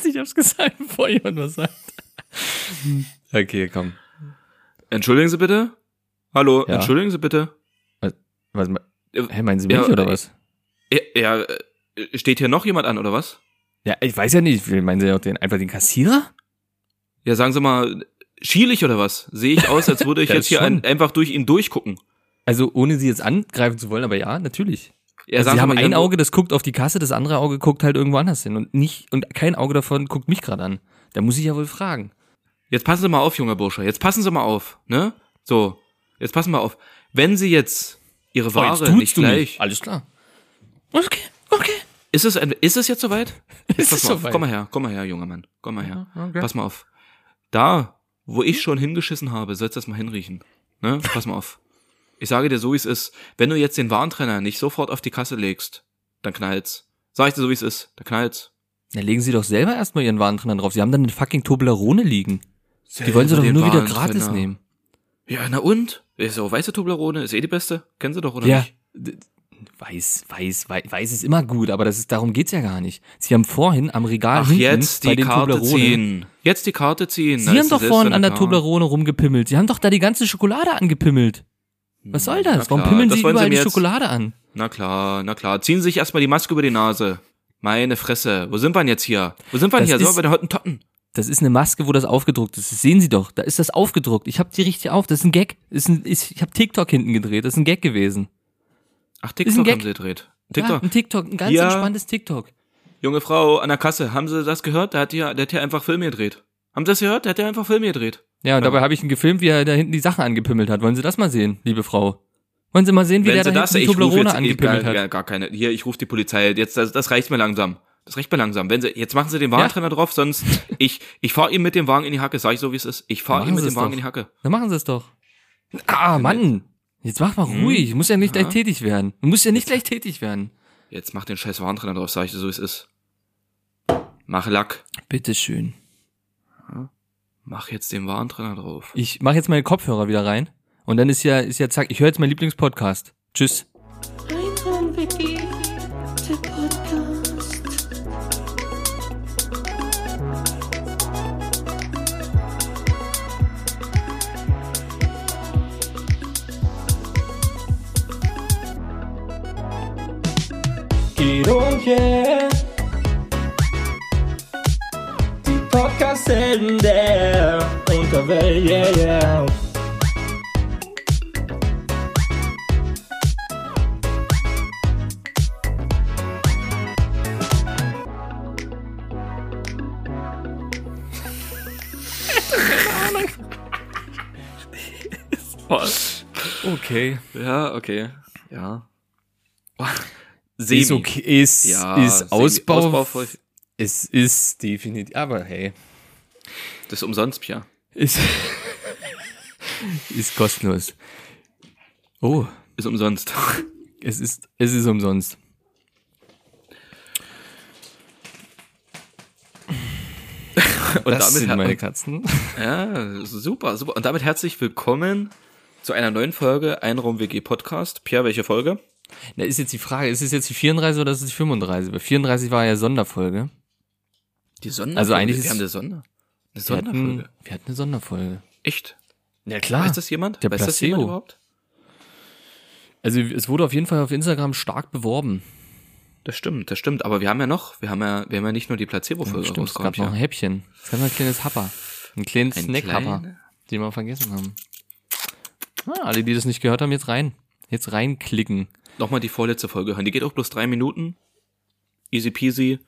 wusste, ich hab's gesagt, bevor jemand was sagt. Okay, komm. Entschuldigen Sie bitte? Hallo, Ja. entschuldigen Sie bitte? Was, hä, meinen Sie mich Ja, oder äh, was? Ja, ja, äh, steht hier noch jemand an, oder was? Ja, ich weiß ja nicht. Meinen Sie auch den, einfach den Kassierer? Ja, sagen Sie mal, schierig oder was? Sehe ich aus, als würde ich jetzt hier ein, einfach durch ihn durchgucken. Also, ohne Sie jetzt angreifen zu wollen, aber ja, natürlich. Ja, Also Sie haben ein Auge, das guckt auf die Kasse, das andere Auge guckt halt irgendwo anders hin und nicht, und kein Auge davon guckt mich gerade an. Da muss ich ja wohl fragen. Jetzt passen Sie mal auf, junger Bursche. Jetzt passen Sie mal auf, ne? So, jetzt passen mal auf. Wenn Sie jetzt Ihre Oh, Ware tut's nicht gleich, Alles klar. Okay, okay. ist es, ist es jetzt soweit? Jetzt Ist es soweit? Komm mal her, komm mal her, junger Mann. Komm mal her. okay. Pass mal auf. Da, wo ich schon hingeschissen habe, sollst du das mal hinriechen. Ne? Pass mal auf. Ich sage dir so, wie es ist. Wenn du jetzt den Warentrenner nicht sofort auf die Kasse legst, dann knallt's. Sag ich dir so, wie es ist. Da knallt's. Na, legen Sie doch selber erstmal Ihren Warentrenner drauf. Sie haben dann eine fucking Toblerone liegen. Die wollen Sie doch nur wieder gratis nehmen. Ja, na und? Ist auch weiße Toblerone, ist eh die beste. Kennen Sie doch, oder Ja. nicht? Weiß, weiß, weiß, weiß ist immer gut, aber das ist, darum geht's ja gar nicht. Sie haben vorhin am Regal Ach, hinten jetzt bei die den Karte Toblerone. ziehen. Jetzt die Karte ziehen. Sie haben doch vorhin an der. Toblerone rumgepimmelt. Sie haben doch da die ganze Schokolade angepimmelt. Was soll Na das? Warum pimmeln das Sie Sie überall mir die jetzt- Schokolade an? Na klar, na klar. Ziehen Sie sich erstmal die Maske über die Nase. Meine Fresse. Wo sind wir denn jetzt hier? Wo sind wir denn Das hier? Sind wir bei den Hottentotten? Das ist eine Maske, wo das aufgedruckt ist. Das sehen Sie doch. Da ist das aufgedruckt. Ich hab die richtig auf. Das ist ein Gag. Ist ein, ist, ich habe TikTok hinten gedreht. Das ist ein Gag gewesen. Ach, TikTok Gag. haben Sie gedreht. Ja, TikTok. ein TikTok. Ein ganz Ja. entspanntes TikTok. Junge Frau an der Kasse, haben Sie das gehört? Der hat hier, der hat hier einfach Filme gedreht. Haben Sie das gehört? Der hat hier einfach Filme gedreht. Ja, und dabei habe ich ihn gefilmt, wie er da hinten die Sachen angepimmelt hat. Wollen Sie das mal sehen, liebe Frau? Wollen Sie mal sehen, wie Wenn der Sie da das, hinten die Toblerone jetzt angepimmelt gar, hat? gar, gar keine. Hier, ich rufe die Polizei. Jetzt, das, das reicht mir langsam. Das reicht mir langsam. Wenn Sie, jetzt machen Sie den Warentrenner drauf, sonst ich, ich fahre ihm mit dem Wagen in die Hacke. Sag ich so, wie es ist. Ich fahre ihm mit dem Wagen doch. in die Hacke. Dann machen Sie es doch. Ah, Mann. Jetzt mach mal ruhig. Ich muss ja nicht Ja. gleich tätig werden. Du musst ja nicht gleich tätig werden. Jetzt mach den scheiß Warentrenner drauf, sag ich so, wie es ist. Mach Lack. Bitteschön. Mach jetzt den Warentrenner drauf. Ich mache jetzt meine Kopfhörer wieder rein. Und dann ist ja, ist ja zack. Ich höre jetzt meinen Lieblingspodcast. Tschüss. Der Podcast. Geht und yeah. Die Podcast-Helden der Unterwelt, yeah, yeah. Okay. Ja, okay. Ja. Ist okay. Ist, Ja, ist semi- Ausbau. Ausbau Es ist definitiv. Aber hey. Das ist umsonst, Pia. Ist, ist kostenlos. Oh, Ist umsonst. es ist, es ist umsonst. Und das sind her- meine Katzen. Ja, super, super. Und damit herzlich willkommen zu einer neuen Folge Einraum WG Podcast. Pierre, welche Folge? Da ist jetzt die Frage, ist es jetzt die 34 oder ist es die 35? Bei 34 war ja Sonderfolge. Die Sonderfolge. Also eigentlich wir ist- haben eine Sonder. Eine Wir Sonderfolge. hatten, wir hatten eine Sonderfolge. Echt? Ja klar. Weiß das jemand? der Weiß das jemand Placebo. überhaupt? Also es wurde auf jeden Fall auf Instagram stark beworben. Das stimmt, das stimmt. Aber wir haben ja noch, wir haben ja, wir haben ja nicht nur die Placebo-Folge Stimmt, es gab rausgehauen. noch ein. Häppchen. Es gab noch ein kleines Happer. Ein kleines Ein Snack-Happer, kleine- den wir vergessen haben. Ah, alle, die das nicht gehört haben, jetzt rein. Jetzt reinklicken. Nochmal die vorletzte Folge hören. Die geht auch bloß drei Minuten. Easy peasy.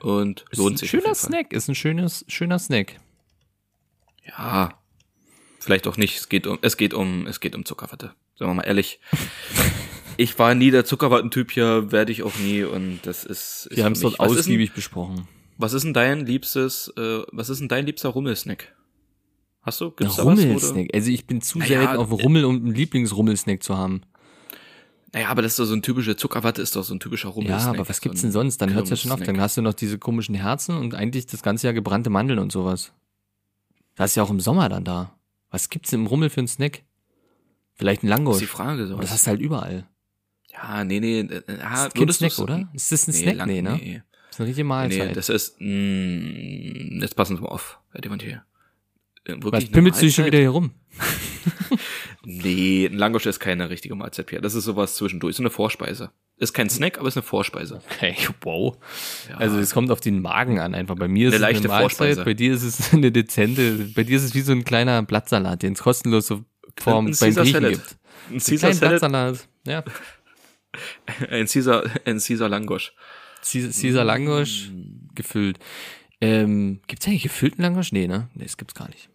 Und Ist lohnt ein sich. schöner. Snack, ist ein schönes, schöner Snack. Ja. Vielleicht auch nicht. Es geht um, es geht um, es geht um Zuckerwatte. Sagen wir mal ehrlich. Ich war nie der Zuckerwattentyp hier, werde ich auch nie und das ist. ist Wir haben es dort was ausgiebig besprochen. Was ist denn dein liebstes, äh, was ist denn dein liebster Rummelsnack? Hast du? Gibt's da was? Rummelsnack. Also ich bin zu Naja, selten auf Rummel, um einen Lieblingsrummelsnack zu haben. Naja, aber das ist doch so ein typischer Zuckerwatte, ist doch so ein typischer Ja, Rummelsnack. aber was so gibt's denn sonst? Dann hört's ja schon auf. Dann hast du noch diese komischen Herzen und eigentlich das ganze Jahr gebrannte Mandeln und sowas. Das ist ja auch im Sommer dann da. Was gibt's denn im Rummel für einen Snack? Vielleicht ein Das Langosch. ist die Frage. So. Das hast du halt überall. Ja, nee, nee. Ja, ist kein Snack, du's- oder? Ist das ein nee, Snack? lang- Nee, ne? Nee. ist eine richtige Mahlzeit. Nee, das ist, mh, jetzt passen Sie mal auf, Herr Devantier. Äh, Wirklich Was pimmelst du dich schon wieder hier rum? Nee, ein Langosch ist keine richtige Mahlzeit, Pierre. Das ist sowas zwischendurch, so eine Vorspeise. Ist kein Snack, aber ist eine Vorspeise. Okay, wow. Ja. Also es kommt auf den Magen an einfach. Bei mir ist Eine es leichte eine Mahlzeit, Vorspeise. bei dir ist es eine dezente, bei dir ist es wie so ein kleiner Blattsalat, den es kostenlos so Form beim Griechen Salad. gibt. Ein Caesar Salad, Blattsalat. Ja. ein Caesar, ein Caesar Langosch. Caesar, Caesar Langosch gefüllt. Ähm, gibt's eigentlich gefüllten Langosch? Nee, ne? Nee, das gibt's gar nicht.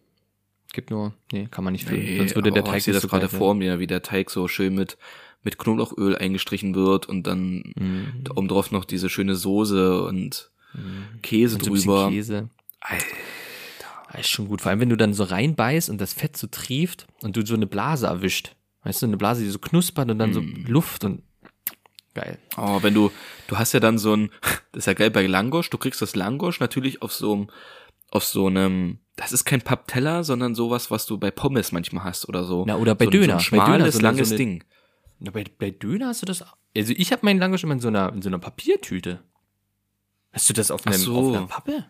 Gibt nur, nee, kann man nicht füllen. Nee, Sonst würde der Teig ich sehe das so gerade vor mir, wie der Teig so schön mit, mit Knoblauchöl eingestrichen wird und dann Mhm. oben drauf noch diese schöne Soße und Käse Und so drüber. Käse. Alter. Ist schon gut. Vor allem, wenn du dann so reinbeißt und das Fett so trieft und du so eine Blase erwischt. Weißt du, eine Blase, die so knuspert und dann Mm. so Luft und geil. Oh, wenn du, du hast ja dann so ein, das ist ja geil bei Langosch, du kriegst das Langosch natürlich auf so einem, auf so einem, das ist kein Pappteller, sondern sowas, was du bei Pommes manchmal hast oder so. Na, oder bei so, Döner. So Bei ein Döner schmales, so eine- langes so eine- Ding. Na, bei, bei Döner hast du das. Also ich habe meinen Langosch immer in so einer, in so einer Papiertüte. Hast du das auf, einem, so. auf einer Pappe?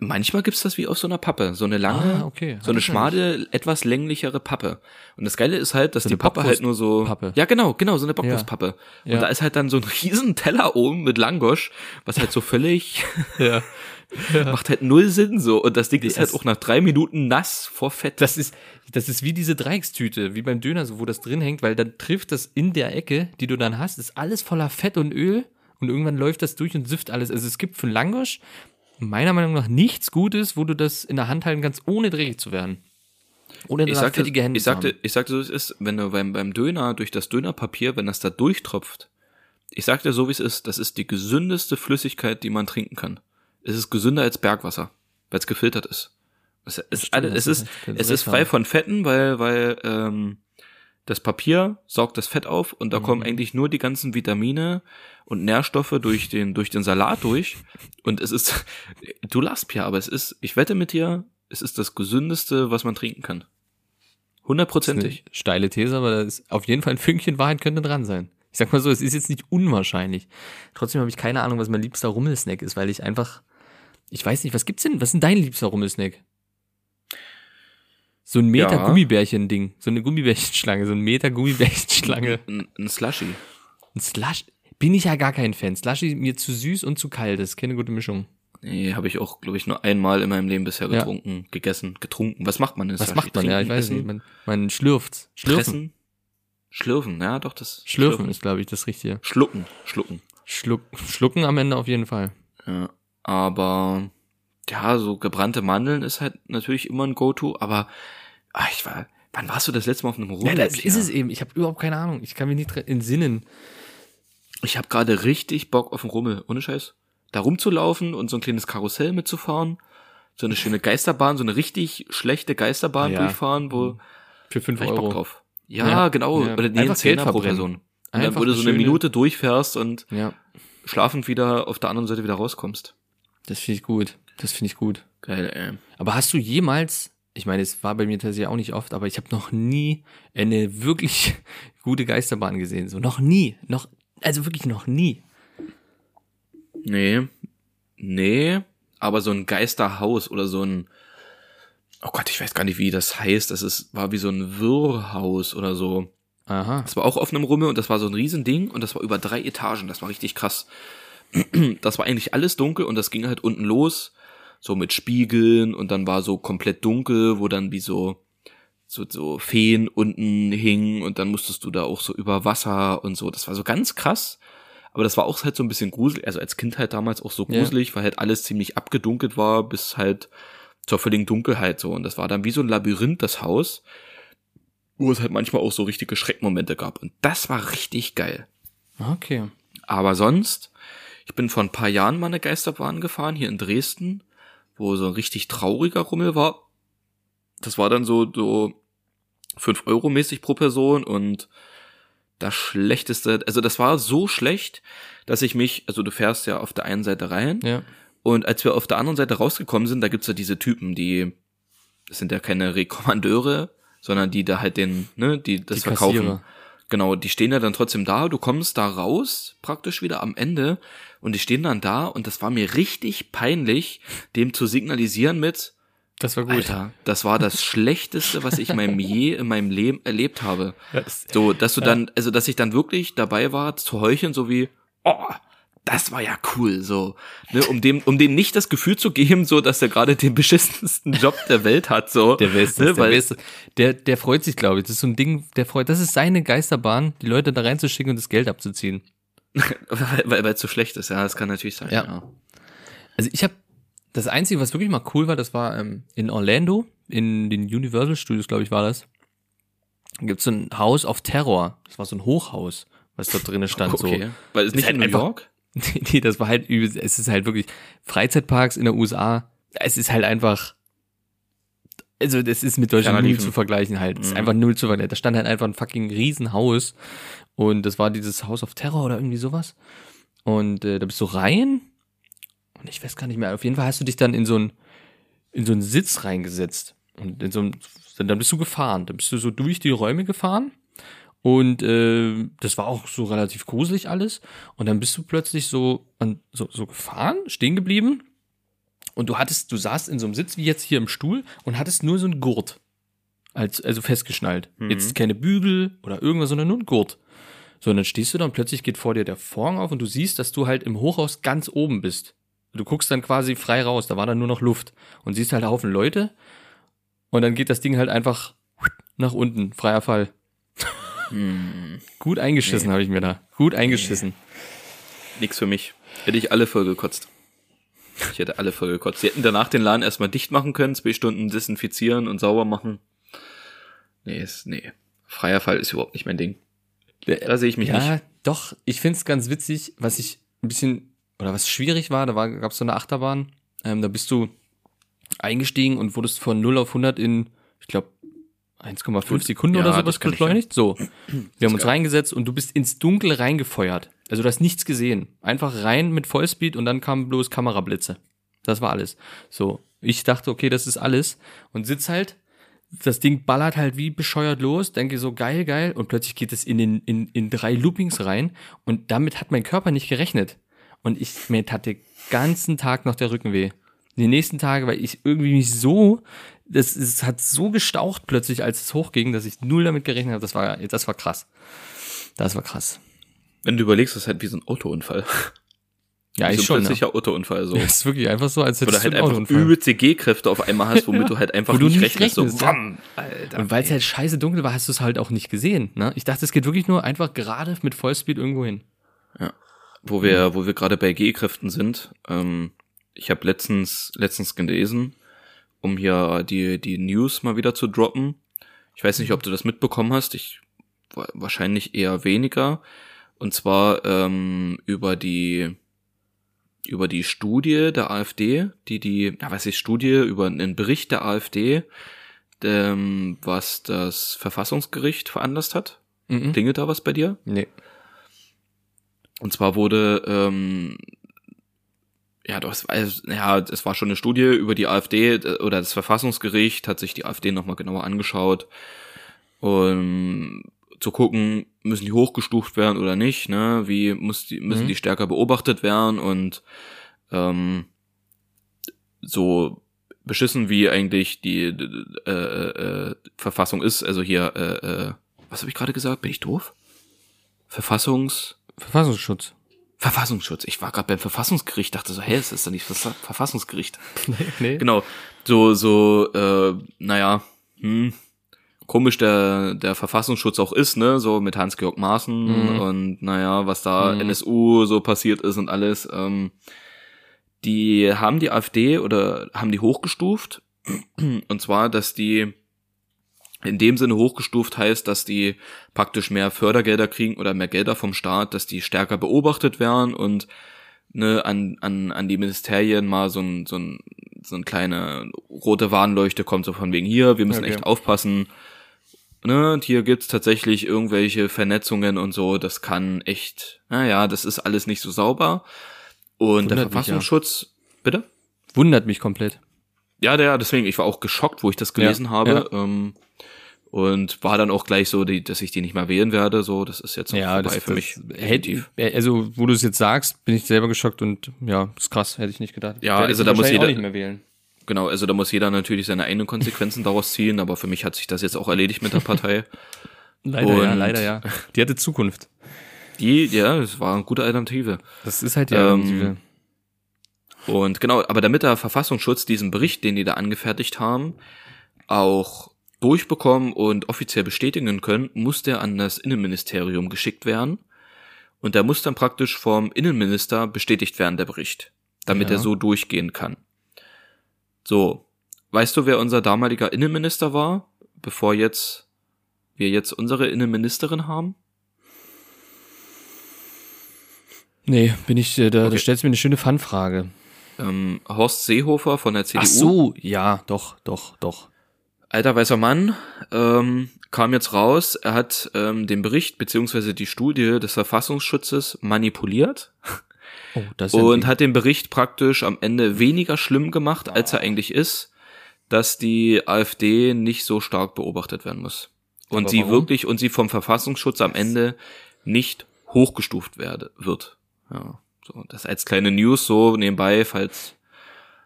Manchmal gibt's das wie auf so einer Pappe, so eine lange, Ah, okay. so eine schmale, etwas länglichere Pappe. Und das Geile ist halt, dass So die Pappe halt nur so, Bockwurstpappe. ja genau, genau, so eine Bockwurstpappe. Und Ja. da ist halt dann so ein riesen Teller oben mit Langosch, was halt so völlig, Ja. macht halt null Sinn so. Und das Ding ist halt auch nach drei Minuten nass vor Fett. Das ist, das ist wie diese Dreieckstüte, wie beim Döner, so wo das drin hängt, weil dann trifft das in der Ecke, die du dann hast, ist alles voller Fett und Öl und irgendwann läuft das durch und süfft alles. Also es gibt für Langosch meiner Meinung nach nichts Gutes, wo du das in der Hand halten kannst, ohne dreckig zu werden. Ohne ich sagte, fettige Hände ich sagte, ich sagte, so wie es ist, wenn du beim, beim Döner durch das Dönerpapier, wenn das da durchtropft, ich sagte so wie es ist, das ist die gesündeste Flüssigkeit, die man trinken kann. Es ist gesünder als Bergwasser, weil es gefiltert ist. Es ist, stimmt, alle, es ist es ist frei von Fetten, weil, weil ähm, das Papier saugt das Fett auf und da Mhm. kommen eigentlich nur die ganzen Vitamine und Nährstoffe durch den, durch den Salat durch. Und es ist, du lachst ja, aber es ist, ich wette mit dir, es ist das gesündeste, was man trinken kann. Hundertprozentig. steile These, aber da ist auf jeden Fall ein Fünkchen Wahrheit könnte dran sein. Ich sag mal so, es ist jetzt nicht unwahrscheinlich. Trotzdem habe ich keine Ahnung, was mein liebster Rummelsnack ist, weil ich einfach, ich weiß nicht, was gibt's denn? Was ist denn dein liebster Rummelsnack? So ein Meter Ja. Gummibärchen-Ding, so eine Gummibärchenschlange, so ein Meter Gummibärchenschlange. Ein, ein Slushy. Ein Slush, bin ich ja gar kein Fan. Slushy mir zu süß und zu kalt, das ist keine gute Mischung. Nee, habe ich auch, glaube ich, nur einmal in meinem Leben bisher Ja. getrunken, gegessen, getrunken. Was macht man denn? Was macht man? Ja, ich weiß nicht. Man, man schlürft. Schlürfen. Schlürfen. Schlürfen, ja, doch, das. Schlürfen ist, glaube ich, das Richtige. Schlucken, schlucken. Schluck, schlucken am Ende auf jeden Fall. Ja, aber, ja, so gebrannte Mandeln ist halt natürlich immer ein Go-To, aber, ah, ich war, wann warst du das letzte Mal auf einem Ja, Rummel? das ist es eben. Ich habe überhaupt keine Ahnung. Ich kann mich nicht entsinnen. Ich habe gerade richtig Bock auf einen Rummel, ohne Scheiß. Da rumzulaufen und so ein kleines Karussell mitzufahren. So eine schöne Geisterbahn, so eine richtig schlechte Geisterbahn Ja. durchfahren, wo Für 5 hab ich Bock Euro. drauf. Ja, Ja. genau. Ja. Oder nee, Einfach Geld pro. Person. Und dann, Einfach wo du so eine schöne- Minute durchfährst und Ja, schlafend wieder auf der anderen Seite wieder rauskommst. Das finde ich gut. Das finde ich gut. Geil, ey. Aber hast du jemals, ich meine, es war bei mir tatsächlich auch nicht oft, aber ich habe noch nie eine wirklich gute Geisterbahn gesehen. So noch nie. Noch, also wirklich noch nie. Nee. Nee. Aber so ein Geisterhaus oder so ein, oh Gott, ich weiß gar nicht, wie das heißt. Das ist, war wie so ein Wirrhaus oder so. Aha. Das war auch auf einem Rummel und das war so ein Riesending und das war über drei Etagen. Das war richtig krass. Das war eigentlich alles dunkel und das ging halt unten los, so mit Spiegeln und dann war so komplett dunkel, wo dann wie so so, so Feen unten hingen und dann musstest du da auch so über Wasser und so. Das war so ganz krass. Aber das war auch halt so ein bisschen gruselig, also als Kind halt damals auch so Ja. gruselig, weil halt alles ziemlich abgedunkelt war bis halt zur völligen Dunkelheit so. Und das war dann wie so ein Labyrinth, das Haus wo es halt manchmal auch so richtige Schreckmomente gab. Und das war richtig geil. Okay. Aber sonst, ich bin vor ein paar Jahren mal eine Geisterbahn gefahren, hier in Dresden, wo so ein richtig trauriger Rummel war. Das war dann so, so fünf Euro mäßig pro Person und das schlechteste, also das war so schlecht, dass ich mich, also du fährst ja auf der einen Seite rein Ja. und als wir auf der anderen Seite rausgekommen sind, da gibt's ja diese Typen, die, das sind ja keine Rekommandeure, sondern die da halt den, ne, die das Die verkaufen. Kassierer. Genau, die stehen ja dann trotzdem da, du kommst da raus, praktisch wieder am Ende, und die stehen dann da, und das war mir richtig peinlich, dem zu signalisieren mit, Das war gut. Alter, das war das Schlechteste, was ich in meinem je in meinem Leben erlebt habe. So, dass du dann, also dass ich dann wirklich dabei war zu heucheln, so wie, oh, das war ja cool, so, ne, um dem, um dem nicht das Gefühl zu geben, so, dass er gerade den beschissensten Job der Welt hat, so, Der Beste, ne, der Beste. Der, der freut sich, glaube ich. Das ist so ein Ding, der freut, das ist seine Geisterbahn, die Leute da reinzuschicken und das Geld abzuziehen. weil, weil, weil es so schlecht ist, ja, das kann natürlich sein, Ja. ja. Also ich habe das Einzige, was wirklich mal cool war, das war ähm, in Orlando, in den Universal Studios, glaube ich, war das. Da gibt's so ein House of Terror. Das war so ein Hochhaus, was da drinnen stand. Okay, weil es nicht in New York? Nee, das war halt, übel- es ist halt wirklich Freizeitparks in der USA. Es ist halt einfach, also das ist mit Deutschland null zu vergleichen halt. Es ist Mhm. einfach null zu vergleichen. Da stand halt einfach ein fucking Riesenhaus und das war dieses House of Terror oder irgendwie sowas. Und äh, da bist du rein und ich weiß gar nicht mehr. Auf jeden Fall hast du dich dann in so ein in so einen Sitz reingesetzt und in so ein, dann bist du gefahren. Dann bist du so durch die Räume gefahren und äh, das war auch so relativ gruselig alles. Und dann bist du plötzlich so, an, so, so gefahren, stehen geblieben. Und du hattest, du saßt in so einem Sitz wie jetzt hier im Stuhl und hattest nur so einen Gurt. Als, also festgeschnallt. Mhm. Jetzt keine Bügel oder irgendwas, sondern nur ein Gurt. So, und dann stehst du da und plötzlich geht vor dir der Vorhang auf und du siehst, dass du halt im Hochhaus ganz oben bist. Du guckst dann quasi frei raus, da war dann nur noch Luft. Und siehst halt einen Haufen Leute. Und dann geht das Ding halt einfach nach unten, freier Fall. Hm, Gut eingeschissen habe ich mir da. Gut eingeschissen. nix für mich. Hätte ich alle voll gekotzt. Ich hätte alle voll gekotzt. Sie hätten danach den Laden erstmal dicht machen können, zwei Stunden desinfizieren und sauber machen. Nee, ist, nee. Freier Fall ist überhaupt nicht mein Ding. Da sehe ich mich ja, nicht. doch. Ich find's ganz witzig, was ich ein bisschen, oder was schwierig war, da war, gab's so eine Achterbahn, ähm, da bist du eingestiegen und wurdest von 0 auf 100 in, ich glaube, 1,5 Sekunden Ja, oder sowas beschleunigt. So. Wir haben uns geil. reingesetzt und du bist ins Dunkel reingefeuert. Also du hast nichts gesehen. Einfach rein mit Vollspeed und dann kamen bloß Kamerablitze. Das war alles. So. Ich dachte, okay, das ist alles. Und sitz halt, das Ding ballert halt wie bescheuert los, denke so geil, geil und plötzlich geht es in, den, in, in drei Loopings rein und damit hat mein Körper nicht gerechnet. Und ich, mir tat den ganzen Tag noch der Rücken weh. Die nächsten Tage, weil ich irgendwie mich so, das, es hat so gestaucht plötzlich, als es hochging, dass ich null damit gerechnet habe. Das war, das war krass. Das war krass. Wenn du überlegst, das ist halt wie so ein Autounfall. Ja, ich so ein schon. Ne? plötzlicher Autounfall, so. Das ist wirklich einfach so, als hättest du halt einen einfach übelste G-Kräfte auf einmal hast, womit du halt einfach Wo du nicht, rechnest. rechnest, so, ja. wam, Alter. Und weil es halt scheiße dunkel war, hast du es halt auch nicht gesehen. Ne? Ich dachte, es geht wirklich nur einfach gerade mit Vollspeed irgendwo hin. wo wir, wo wir gerade bei G-Kräften sind, ähm, ich habe letztens, letztens gelesen, um hier die, die News mal wieder zu droppen. Ich weiß nicht, ob du das mitbekommen hast, ich wa- wahrscheinlich eher weniger. Und zwar ähm, über die über die Studie der AfD, die die, ja, was ist Studie, über einen Bericht der AfD, ähm, was das Verfassungsgericht veranlasst hat. Mhm. Klingelt da was bei dir? Nee. Und zwar wurde, ähm, ja, das, also, ja, es war schon eine Studie über die AfD oder das Verfassungsgericht hat sich die AfD nochmal genauer angeschaut, um zu gucken, müssen die hochgestuft werden oder nicht, ne? Wie muss die, müssen Mhm. die stärker beobachtet werden und ähm, so beschissen wie eigentlich die äh, äh, äh, Verfassung ist, also hier, äh, äh, was habe ich gerade gesagt? Bin ich doof? Verfassungs Verfassungsschutz. Verfassungsschutz. Ich war gerade beim Verfassungsgericht, dachte so, hä, es ist doch nicht Versa- Verfassungsgericht. nee. Genau. So, so, äh, naja, hm, komisch der, der Verfassungsschutz auch ist, ne, so mit Hans-Georg Maaßen Mhm. und naja, was da Mhm. NSU so passiert ist und alles, ähm, die haben die AfD oder haben die hochgestuft und zwar, dass die in dem Sinne hochgestuft heißt, dass die praktisch mehr Fördergelder kriegen oder mehr Gelder vom Staat, dass die stärker beobachtet werden und ne, an, an, an die Ministerien mal so ein, so ein, so ein kleine rote Warnleuchte kommt, so von wegen hier, wir müssen Okay. echt aufpassen. Ne, und hier gibt's tatsächlich irgendwelche Vernetzungen und so, das kann echt, naja, das ist alles nicht so sauber. Und der Wundert mich, ja. Verfassungsschutz, bitte? Wundert mich komplett. Ja, der, deswegen, ich war auch geschockt, wo ich das gelesen Ja, habe. Ähm, Und war dann auch gleich so, die, dass ich die nicht mehr wählen werde. So, das ist jetzt Ja, vorbei das, für mich. hätte, also wo du es jetzt sagst, bin ich selber geschockt und ja, ist krass, hätte ich nicht gedacht. Ja, also da muss jeder- nicht mehr wählen. Genau, also da muss jeder natürlich seine eigenen Konsequenzen daraus ziehen, aber für mich hat sich das jetzt auch erledigt mit der Partei. Leider ja, Und- leider ja. Die hatte Zukunft. Die, ja, es war eine gute Alternative. Das ist halt die Ähm, Alternative. Und genau, aber damit der Verfassungsschutz diesen Bericht, den die da angefertigt haben, auch durchbekommen und offiziell bestätigen können, muss der an das Innenministerium geschickt werden. Und der muss dann praktisch vom Innenminister bestätigt werden, der Bericht, damit Ja. er so durchgehen kann. So, weißt du, wer unser damaliger Innenminister war, bevor jetzt wir jetzt unsere Innenministerin haben? Nee, bin ich, äh, da, da Okay. stellst du mir eine schöne Fun-Frage. Ähm, Horst Seehofer von der CDU. Ach so, ja, doch, doch, doch. alter weißer Mann ähm, kam jetzt raus, er hat ähm, den Bericht beziehungsweise die Studie des Verfassungsschutzes manipuliert Oh, das ist und hat den Bericht praktisch am Ende weniger schlimm gemacht, als er eigentlich ist, dass die AfD nicht so stark beobachtet werden muss. Und Aber sie warum? wirklich und sie vom Verfassungsschutz am Ende nicht hochgestuft werde, wird. Ja, so das als kleine News so nebenbei, falls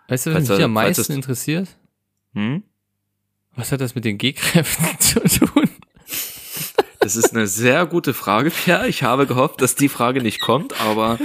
Weißt du, was falls mich am meisten es- interessiert? hm? Was hat das mit den G-Kräften zu tun? Das ist eine sehr gute Frage, Pierre. Ich habe gehofft, dass die Frage nicht kommt, aber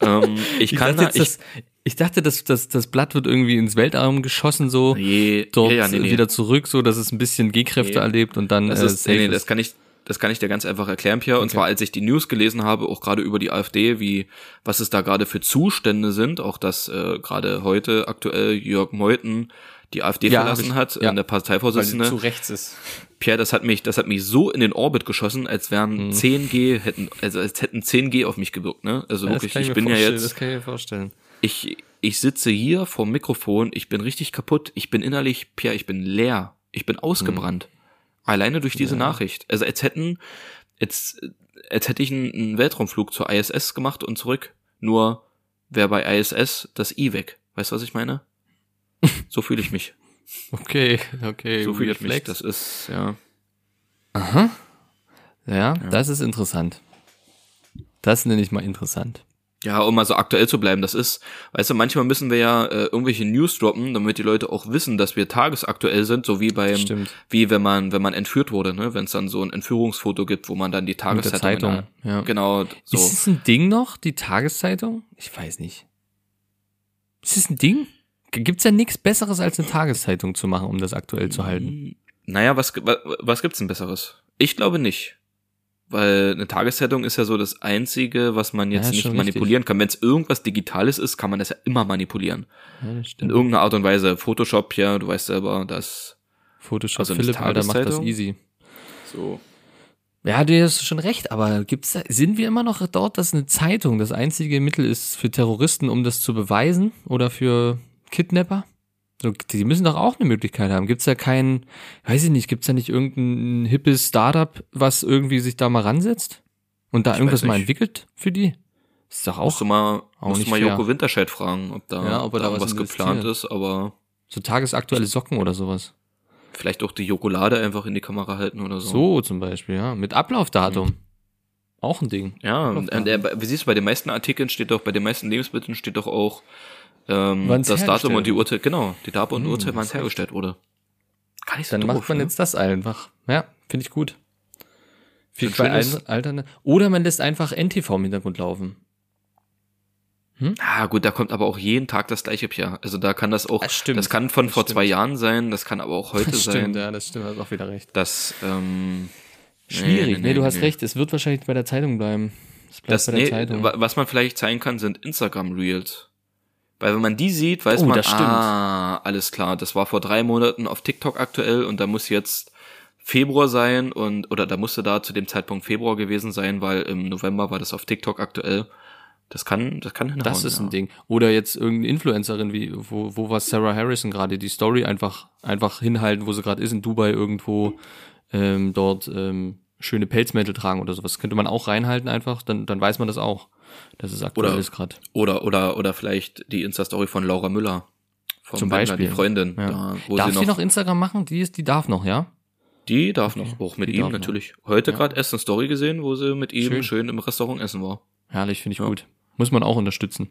ähm, ich, kann dachte, da, jetzt, das, ich dachte, dass das, das Blatt wird irgendwie ins Weltraum geschossen, so ich, je, dort ja, nee, nee. wieder zurück, so dass es ein bisschen G-Kräfte Nee. erlebt und dann Das äh, ist, safe nee, nee, das kann ich, das kann ich dir ganz einfach erklären, Pierre. Und Okay. zwar, als ich die News gelesen habe, auch gerade über die AfD, wie, was es da gerade für Zustände sind, auch dass äh, gerade heute aktuell Jörg Meuthen die AfD Ja, verlassen ich- hat, ja. äh, der Parteivorsitzende. rechts ist. Pierre, das hat mich, das hat mich so in den Orbit geschossen, als wären Mhm. 10G, hätten, also als hätten 10G auf mich gewirkt, ne? Also Ja, wirklich, ich mir bin ja jetzt, Das kann ich mir vorstellen. ich, ich sitze hier vorm Mikrofon, ich bin richtig kaputt, ich bin innerlich, Pierre, ich bin leer, ich bin ausgebrannt. Alleine durch diese Nachricht. Also als hätten, als, als hätte ich einen, Weltraumflug zur ISS gemacht und zurück. Nur wäre bei ISS das I weg. Weißt du, was ich meine? So fühle ich mich. Okay, okay. So fühle ich mich. Das ist, ja. ja, das ist interessant. Das nenne ich mal interessant. Ja, um mal so aktuell zu bleiben, das ist, weißt du, manchmal müssen wir ja äh, irgendwelche News droppen, damit die Leute auch wissen, dass wir tagesaktuell sind, so wie beim, Stimmt. wie wenn man, wenn man entführt wurde, ne, wenn es dann so ein Entführungsfoto gibt, wo man dann die Tageszeitung, Zeitung. Ja. genau, so. Ist es ein Ding noch, die Tageszeitung? Ich weiß nicht. Ist es ein Ding? Gibt's ja nichts Besseres, als eine Tageszeitung zu machen, um das aktuell zu halten? Naja, was, was, was gibt's denn Besseres? Ich glaube nicht. Weil eine Tageszeitung ist ja so das Einzige, was man jetzt Ja, nicht manipulieren kann. Wenn es irgendwas Digitales ist, kann man das ja immer manipulieren. Ja, In irgendeiner Art und Weise. Photoshop, ja, du weißt selber, das Photoshop also Philipp, Alter, macht das easy. so. Ja, du hast schon recht, aber gibt's da, sind wir immer noch dort, dass eine Zeitung das einzige Mittel ist für Terroristen, um das zu beweisen? Oder für Kidnapper? Die müssen doch auch eine Möglichkeit haben. Gibt's da kein, weiß ich nicht, gibt's da nicht irgendein hippes Startup, was irgendwie sich da mal ransetzt? Und da Ich irgendwas mal entwickelt für die? Ist doch auch Musst du mal, auch musst du mal fair. Joko Winterscheid fragen, ob da, Ja, ob da da was was geplant ist, aber so tagesaktuelle Socken oder sowas. vielleicht auch die Jokolade einfach in die Kamera halten oder so. So zum Beispiel, ja. Mit Ablaufdatum. Auch ein Ding. Ja, und äh, wie siehst du, bei den meisten Artikeln steht doch, bei den meisten Lebensmitteln steht doch auch ähm, Wann's das Datum und die Uhrzeit, genau, die Datum und Hm, Uhrzeit, wann es hergestellt wurde. Gar nicht so Dann doof, macht man ne? jetzt das einfach. Ja, finde ich gut. Viel bei schönes- allen Altern. Oder man lässt einfach NTV im Hintergrund laufen. Ah, gut, da kommt aber auch jeden Tag das gleiche Pierre. Also da kann das auch, Das das kann von Das vor stimmt. zwei Jahren sein, das kann aber auch heute Das sein. stimmt, ja, das stimmt, hast auch wieder recht. Das, ähm, Schwierig, nee, du hast nee. recht, es wird wahrscheinlich bei der Zeitung bleiben. Es bleibt Das, bei der nee, Zeitung. wa- was man vielleicht zeigen kann, sind Instagram-Reels. Weil wenn man die sieht, weiß Oh, man, das stimmt. ah, alles klar, das war vor drei Monaten auf TikTok aktuell und da muss jetzt Februar sein und, oder da musste da zu dem Zeitpunkt Februar gewesen sein, weil im November war das auf TikTok aktuell. Das kann, das kann hinhauen. Das ist ja. ein Ding. Oder jetzt irgendeine Influencerin, wie, wo, wo war Sarah Harrison gerade, die Story einfach, einfach hinhalten, wo sie gerade ist, in Dubai irgendwo, ähm, dort, ähm, schöne Pelzmäntel tragen oder sowas. Könnte man auch reinhalten einfach, dann, dann weiß man das auch. Das ist aktuell Oder- ist gerade. Oder, oder, oder vielleicht die Insta-Story von Laura Müller. Vom Zum Beispiel. Die Freundin. Ja. Da, wo darf sie sie noch, noch Instagram machen? Die ist, die darf noch, ja? Die darf noch, auch mit die ihm darf noch. natürlich. Heute Ja. gerade erst eine Story gesehen, wo sie mit ihm Schön. schön, im Restaurant essen war. Herrlich, finde ich Ja. gut. Muss man auch unterstützen.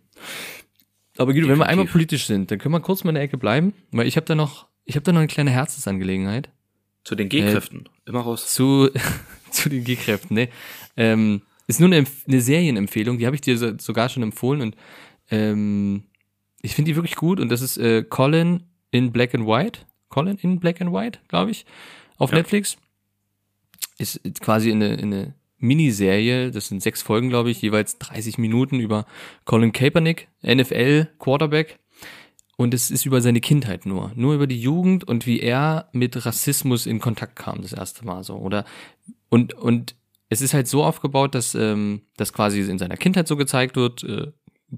Aber Guido, wenn wir einmal politisch sind, dann können wir kurz mal in der Ecke bleiben, weil ich habe da noch, ich habe da noch eine kleine Herzensangelegenheit Zu den G-Kräften. Immer raus. zu, zu den G-Kräften. Ne? Ähm, ist nur eine, eine Serienempfehlung, die habe ich dir so, sogar schon empfohlen und ähm, ich finde die wirklich gut und das ist äh, Colin in Black and White. Colin in Black and White, glaube ich, auf Ja. Netflix. Ist quasi eine, eine Miniserie, das sind sechs Folgen, glaube ich, jeweils 30 Minuten über Colin Kaepernick, NFL Quarterback. Und es ist über seine Kindheit nur, nur über die Jugend und wie er mit Rassismus in Kontakt kam das erste Mal so. Oder und und es ist halt so aufgebaut, dass ähm, das quasi in seiner Kindheit so gezeigt wird äh,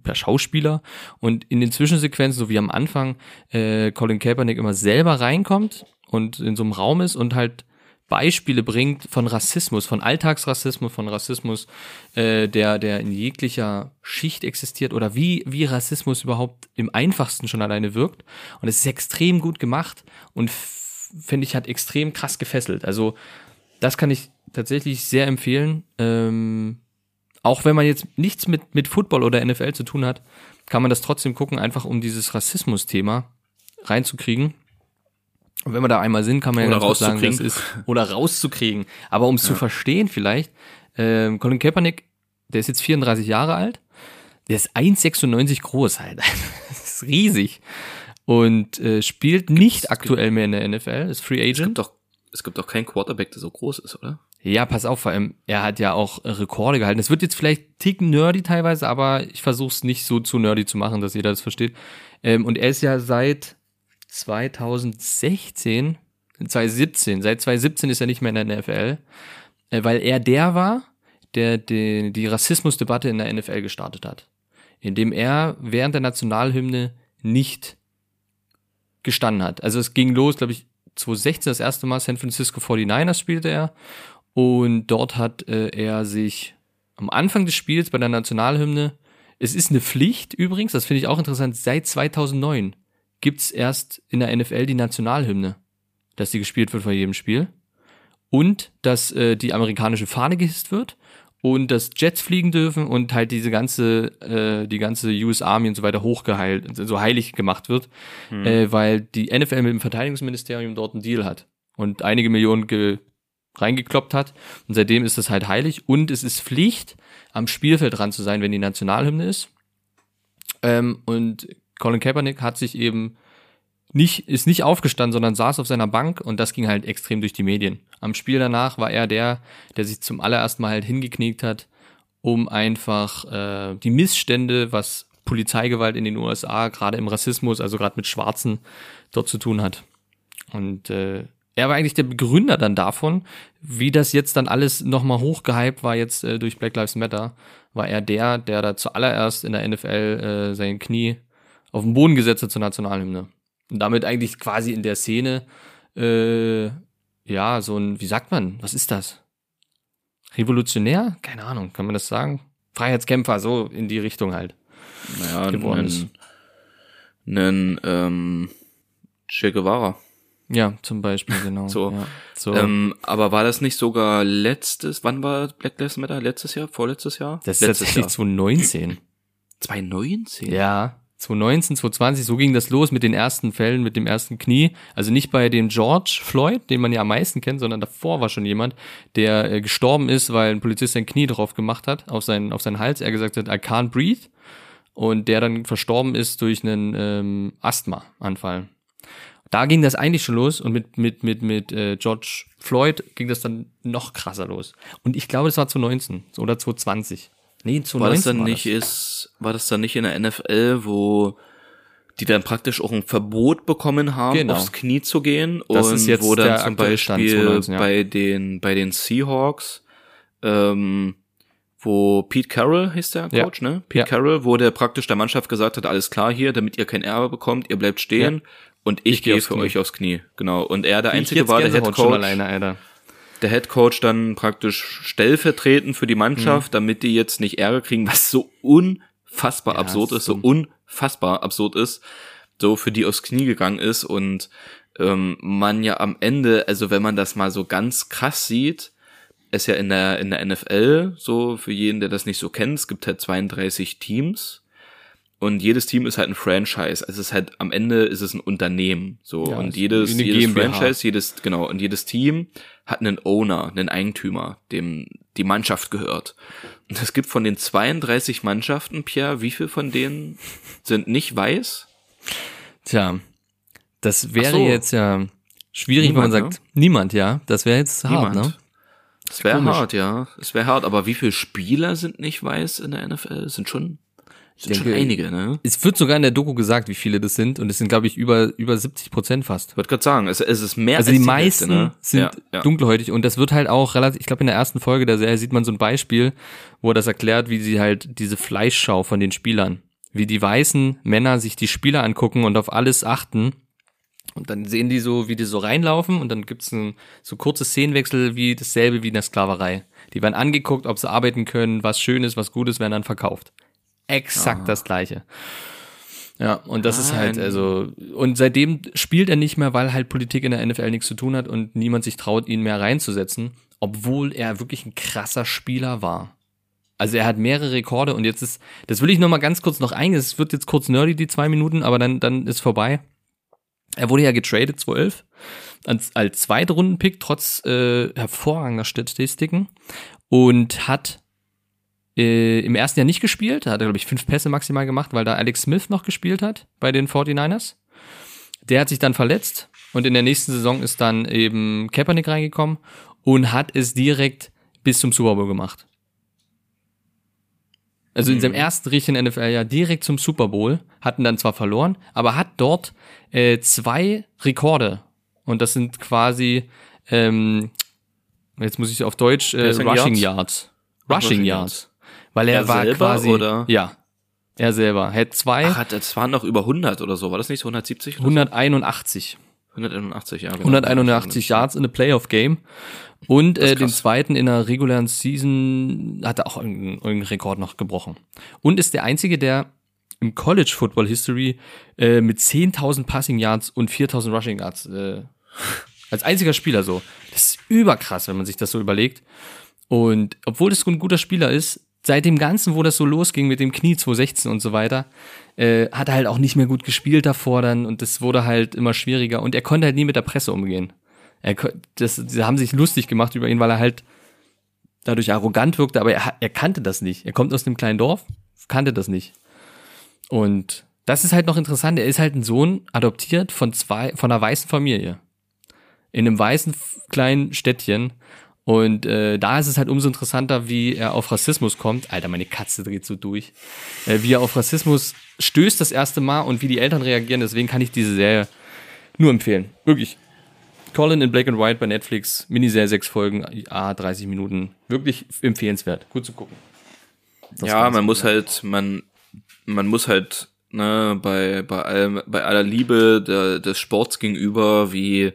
per Schauspieler und in den Zwischensequenzen, so wie am Anfang, äh, Colin Kaepernick immer selber reinkommt und in so einem Raum ist und halt Beispiele bringt von Rassismus, von Alltagsrassismus, von Rassismus, äh, der, der in jeglicher Schicht existiert oder wie, wie Rassismus überhaupt im einfachsten schon alleine wirkt. Und es ist extrem gut gemacht und finde ich, hat extrem krass gefesselt. Also, das kann ich tatsächlich sehr empfehlen. Ähm, auch wenn man jetzt nichts mit, mit Football oder NFL zu tun hat, kann man das trotzdem gucken, einfach um dieses Rassismus-Thema reinzukriegen. Und wenn wir da einmal sind, kann man ja Oder ganz kurz sagen, das rauszukriegen. ist, oder rauszukriegen. Aber um es zu verstehen vielleicht, ähm, Colin Kaepernick, der ist jetzt 34 Jahre alt, der ist 1,96 groß halt. Das ist riesig. Und äh, spielt nicht aktuell mehr in der NFL, ist Free Es gibt Agent. doch, es gibt doch keinen Quarterback, der so groß ist, oder? Ja, pass auf, vor allem, er hat ja auch äh, Rekorde gehalten. Es wird jetzt vielleicht ticken nerdy teilweise, aber ich versuche es nicht so zu nerdy zu machen, dass jeder das versteht. Ähm, und er ist ja seit 2016, 2017, seit 2017 ist er nicht mehr in der NFL, äh, weil er der war, der die, die Rassismusdebatte in der NFL gestartet hat. Indem er während der Nationalhymne nicht gestanden hat. Also es ging los, glaube ich, 2016 das erste Mal San Francisco 49ers spielte er. Und dort hat äh, er sich am Anfang des Spiels bei der Nationalhymne, es ist eine Pflicht übrigens, das finde ich auch interessant, seit 2009 gibt's erst in der NFL die Nationalhymne, dass die gespielt wird vor jedem Spiel. Und dass äh, die amerikanische Fahne gehisst wird und dass Jets fliegen dürfen und halt diese ganze äh, die ganze US Army und so weiter hochgeheilt so heilig gemacht wird, äh, weil die NFL mit dem Verteidigungsministerium dort einen Deal hat und einige Millionen ge reingekloppt hat und seitdem ist das halt heilig und es ist Pflicht am Spielfeld dran zu sein, wenn die Nationalhymne ist. Ähm, und Colin Kaepernick hat sich eben nicht, ist nicht aufgestanden, sondern saß auf seiner Bank und das ging halt extrem durch die Medien. Am Spiel danach war er der, der sich zum allerersten Mal halt hingekniegt hat, um einfach äh, die Missstände, was Polizeigewalt in den USA, gerade im Rassismus, also gerade mit Schwarzen, dort zu tun hat. Und äh, er war eigentlich der Begründer dann davon, wie das jetzt dann alles nochmal hochgehypt war jetzt äh, durch Black Lives Matter, war er der, der da zuallererst in der NFL äh, sein Knie auf den Boden gesetzt hat zur Nationalhymne. Und damit eigentlich quasi in der Szene, äh, ja, so ein, wie sagt man, was ist das? Revolutionär? Keine Ahnung, kann man das sagen? Freiheitskämpfer, so in die Richtung halt. Naja, Geworden ist. einen ähm, Che Guevara. Ja, zum Beispiel, genau. So. Ja, so. Ähm, aber war das nicht sogar letztes, wann war Black Lives Matter? Letztes Jahr? Vorletztes Jahr? das ist letztes tatsächlich Jahr. 2019. 2019? Ja, 2019, 2020, so ging das los mit den ersten Fällen, mit dem ersten Knie. Also nicht bei dem George Floyd, den man ja am meisten kennt, sondern davor war schon jemand, der äh, gestorben ist, weil ein Polizist sein Knie drauf gemacht hat, auf seinen, auf seinen Hals. Er gesagt hat, I can't breathe. Und der dann verstorben ist durch einen ähm, Asthma-Anfall. Da ging das eigentlich schon los und mit, mit, mit, mit äh, George Floyd ging das dann noch krasser los. Und ich glaube, das war 2019 oder 2020. Nee, 2019 War das dann war nicht das. ist, war das dann nicht in der NFL, wo die dann praktisch auch ein Verbot bekommen haben, Genau. aufs Knie zu gehen Das und ist jetzt wo dann zum Beispiel 2019, ja. bei den bei den Seahawks ähm, wo Pete Carroll hieß der Ja. Coach, ne? Pete Ja. Carroll, wo der praktisch der Mannschaft gesagt hat, alles klar hier, damit ihr kein Erbe bekommt, ihr bleibt stehen und ich, Ich geh gehe für Knie. euch aufs Knie. Genau. Und er der Ich einzige war, der Head Coach alleine. Der Head Coach dann praktisch stellvertretend für die Mannschaft, Mhm. damit die jetzt nicht Ärger kriegen, was so unfassbar Ja, absurd ist ist, so unfassbar absurd ist, so für die aufs Knie gegangen ist und ähm, man ja am Ende, also wenn man das mal so ganz krass sieht, es ja in der, in der NFL, so für jeden, der das nicht so kennt, es gibt halt 32 Teams und jedes Team ist halt ein Franchise. Also es ist halt, am Ende ist es ein Unternehmen, so. Ja, und jedes, jedes GmbH. Franchise, jedes, genau, und jedes Team hat einen Owner, einen Eigentümer, dem die Mannschaft gehört. Und es gibt von den 32 Mannschaften, Pierre, wie viel von denen sind nicht weiß? Tja, das wäre so. jetzt ja schwierig, wenn man Niemand, sagt, niemand, ja. Das wäre jetzt hart, Niemand. ne? Es wäre hart, ja. Es wäre hart, aber wie viele Spieler sind nicht weiß in der NFL? Es sind schon, sind schon denke, einige, ne? Es wird sogar in der Doku gesagt, wie viele das sind. Und es sind, glaube ich, über, über 70 Prozent fast. Ich wollte gerade sagen, es, es ist mehr Also als die Hälfte, meisten ne? sind ja, ja. dunkelhäutig und das wird halt auch relativ, ich glaube in der ersten Folge der Serie sieht man so ein Beispiel, wo er das erklärt, wie sie halt diese Fleischschau von den Spielern, wie die weißen Männer sich die Spieler angucken und auf alles achten und dann sehen die so, wie die so reinlaufen und dann gibt's ein so kurze Szenenwechsel wie dasselbe wie in der Sklaverei. Die werden angeguckt, ob sie arbeiten können, was Schönes, was Gutes werden dann verkauft. Exakt das gleiche. Ja, und das ist halt, also, und seitdem spielt er nicht mehr, weil halt Politik in der NFL nichts zu tun hat und niemand sich traut, ihn mehr reinzusetzen, obwohl er wirklich ein krasser Spieler war. Also er hat mehrere Rekorde und jetzt ist, das will ich noch mal ganz kurz noch eingehen, es wird jetzt kurz nerdy, die zwei Minuten, aber dann, dann ist vorbei. Er wurde ja getradet 2011 als, als Zweitrunden-Pick, trotz äh, hervorragender Statistiken und hat äh, im ersten Jahr nicht gespielt. Da hat er, glaube ich, fünf Pässe maximal gemacht, weil da Alex Smith noch gespielt hat bei den 49ers. Der hat sich dann verletzt und in der nächsten Saison ist dann eben Kaepernick reingekommen und hat es direkt bis zum Super Bowl gemacht. Also in seinem ersten richtigen NFL-Jahr direkt zum Super Bowl, hatten dann zwar verloren, aber hat dort äh, zwei Rekorde. Und das sind quasi, ähm, jetzt muss ich auf Deutsch, äh, Rushing Yards? Yards. Rushing Rushing Yards. Weil er, Er war selber, quasi, oder? ja, er selber. Er hat zwei, Ach, das waren noch über 100 oder so. War das nicht so 170 oder 181. so? 181, ja. Genau. 181 Yards in a Playoff Game. Und äh, den zweiten in der regulären Season hat er auch irgendeinen, irgendeinen Rekord noch gebrochen. Und ist der einzige, der im College Football History äh, mit 10.000 Passing Yards und 4.000 Rushing Yards äh, als einziger Spieler so. Das ist überkrass, wenn man sich das so überlegt. Und obwohl das so ein guter Spieler ist, seit dem Ganzen, wo das so losging mit dem Knie 2016 und so weiter, äh, hat er halt auch nicht mehr gut gespielt davor dann und das wurde halt immer schwieriger und er konnte halt nie mit der Presse umgehen. Er, das, sie haben sich lustig gemacht über ihn, weil er halt dadurch arrogant wirkte, aber er, er kannte das nicht. Er kommt aus einem kleinen Dorf, kannte das nicht. Und das ist halt noch interessant. Er ist halt ein Sohn, adoptiert von zwei, von einer weißen Familie. In einem weißen kleinen Städtchen. Und äh, da ist es halt umso interessanter, wie er auf Rassismus kommt. Alter, meine Katze dreht so durch. Äh, wie er auf Rassismus stößt das erste Mal und wie die Eltern reagieren. Deswegen kann ich diese Serie nur empfehlen. Wirklich. Colin in Black and White bei Netflix. Miniserie, sechs Folgen, ah, 30 Minuten. Wirklich empfehlenswert. Gut zu gucken. Das ja, man muss halt, man, man muss halt, ne, bei, bei allem, bei aller Liebe der, des Sports gegenüber, wie,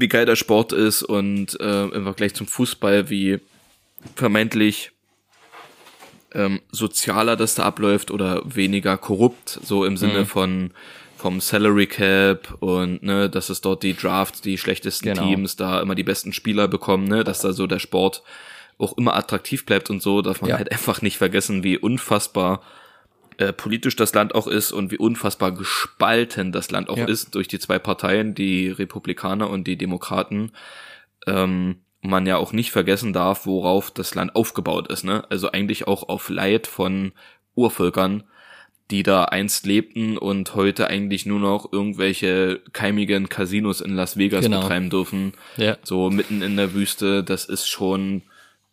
wie geil der Sport ist und äh, im Vergleich zum Fußball, wie vermeintlich ähm, sozialer das da abläuft oder weniger korrupt, so im Sinne von vom Salary Cap und ne, dass es dort die Drafts, die schlechtesten Genau. Teams da immer die besten Spieler bekommen, ne, dass da so der Sport auch immer attraktiv bleibt und so, darf man Ja. halt einfach nicht vergessen, wie unfassbar äh, politisch das Land auch ist und wie unfassbar gespalten das Land auch Ja. ist durch die zwei Parteien, die Republikaner und die Demokraten. Ähm, man ja auch nicht vergessen darf, worauf das Land aufgebaut ist, ne? Also eigentlich auch auf Leid von Urvölkern, die da einst lebten und heute eigentlich nur noch irgendwelche keimigen Casinos in Las Vegas Genau. betreiben dürfen Ja. so mitten in der Wüste, das ist schon,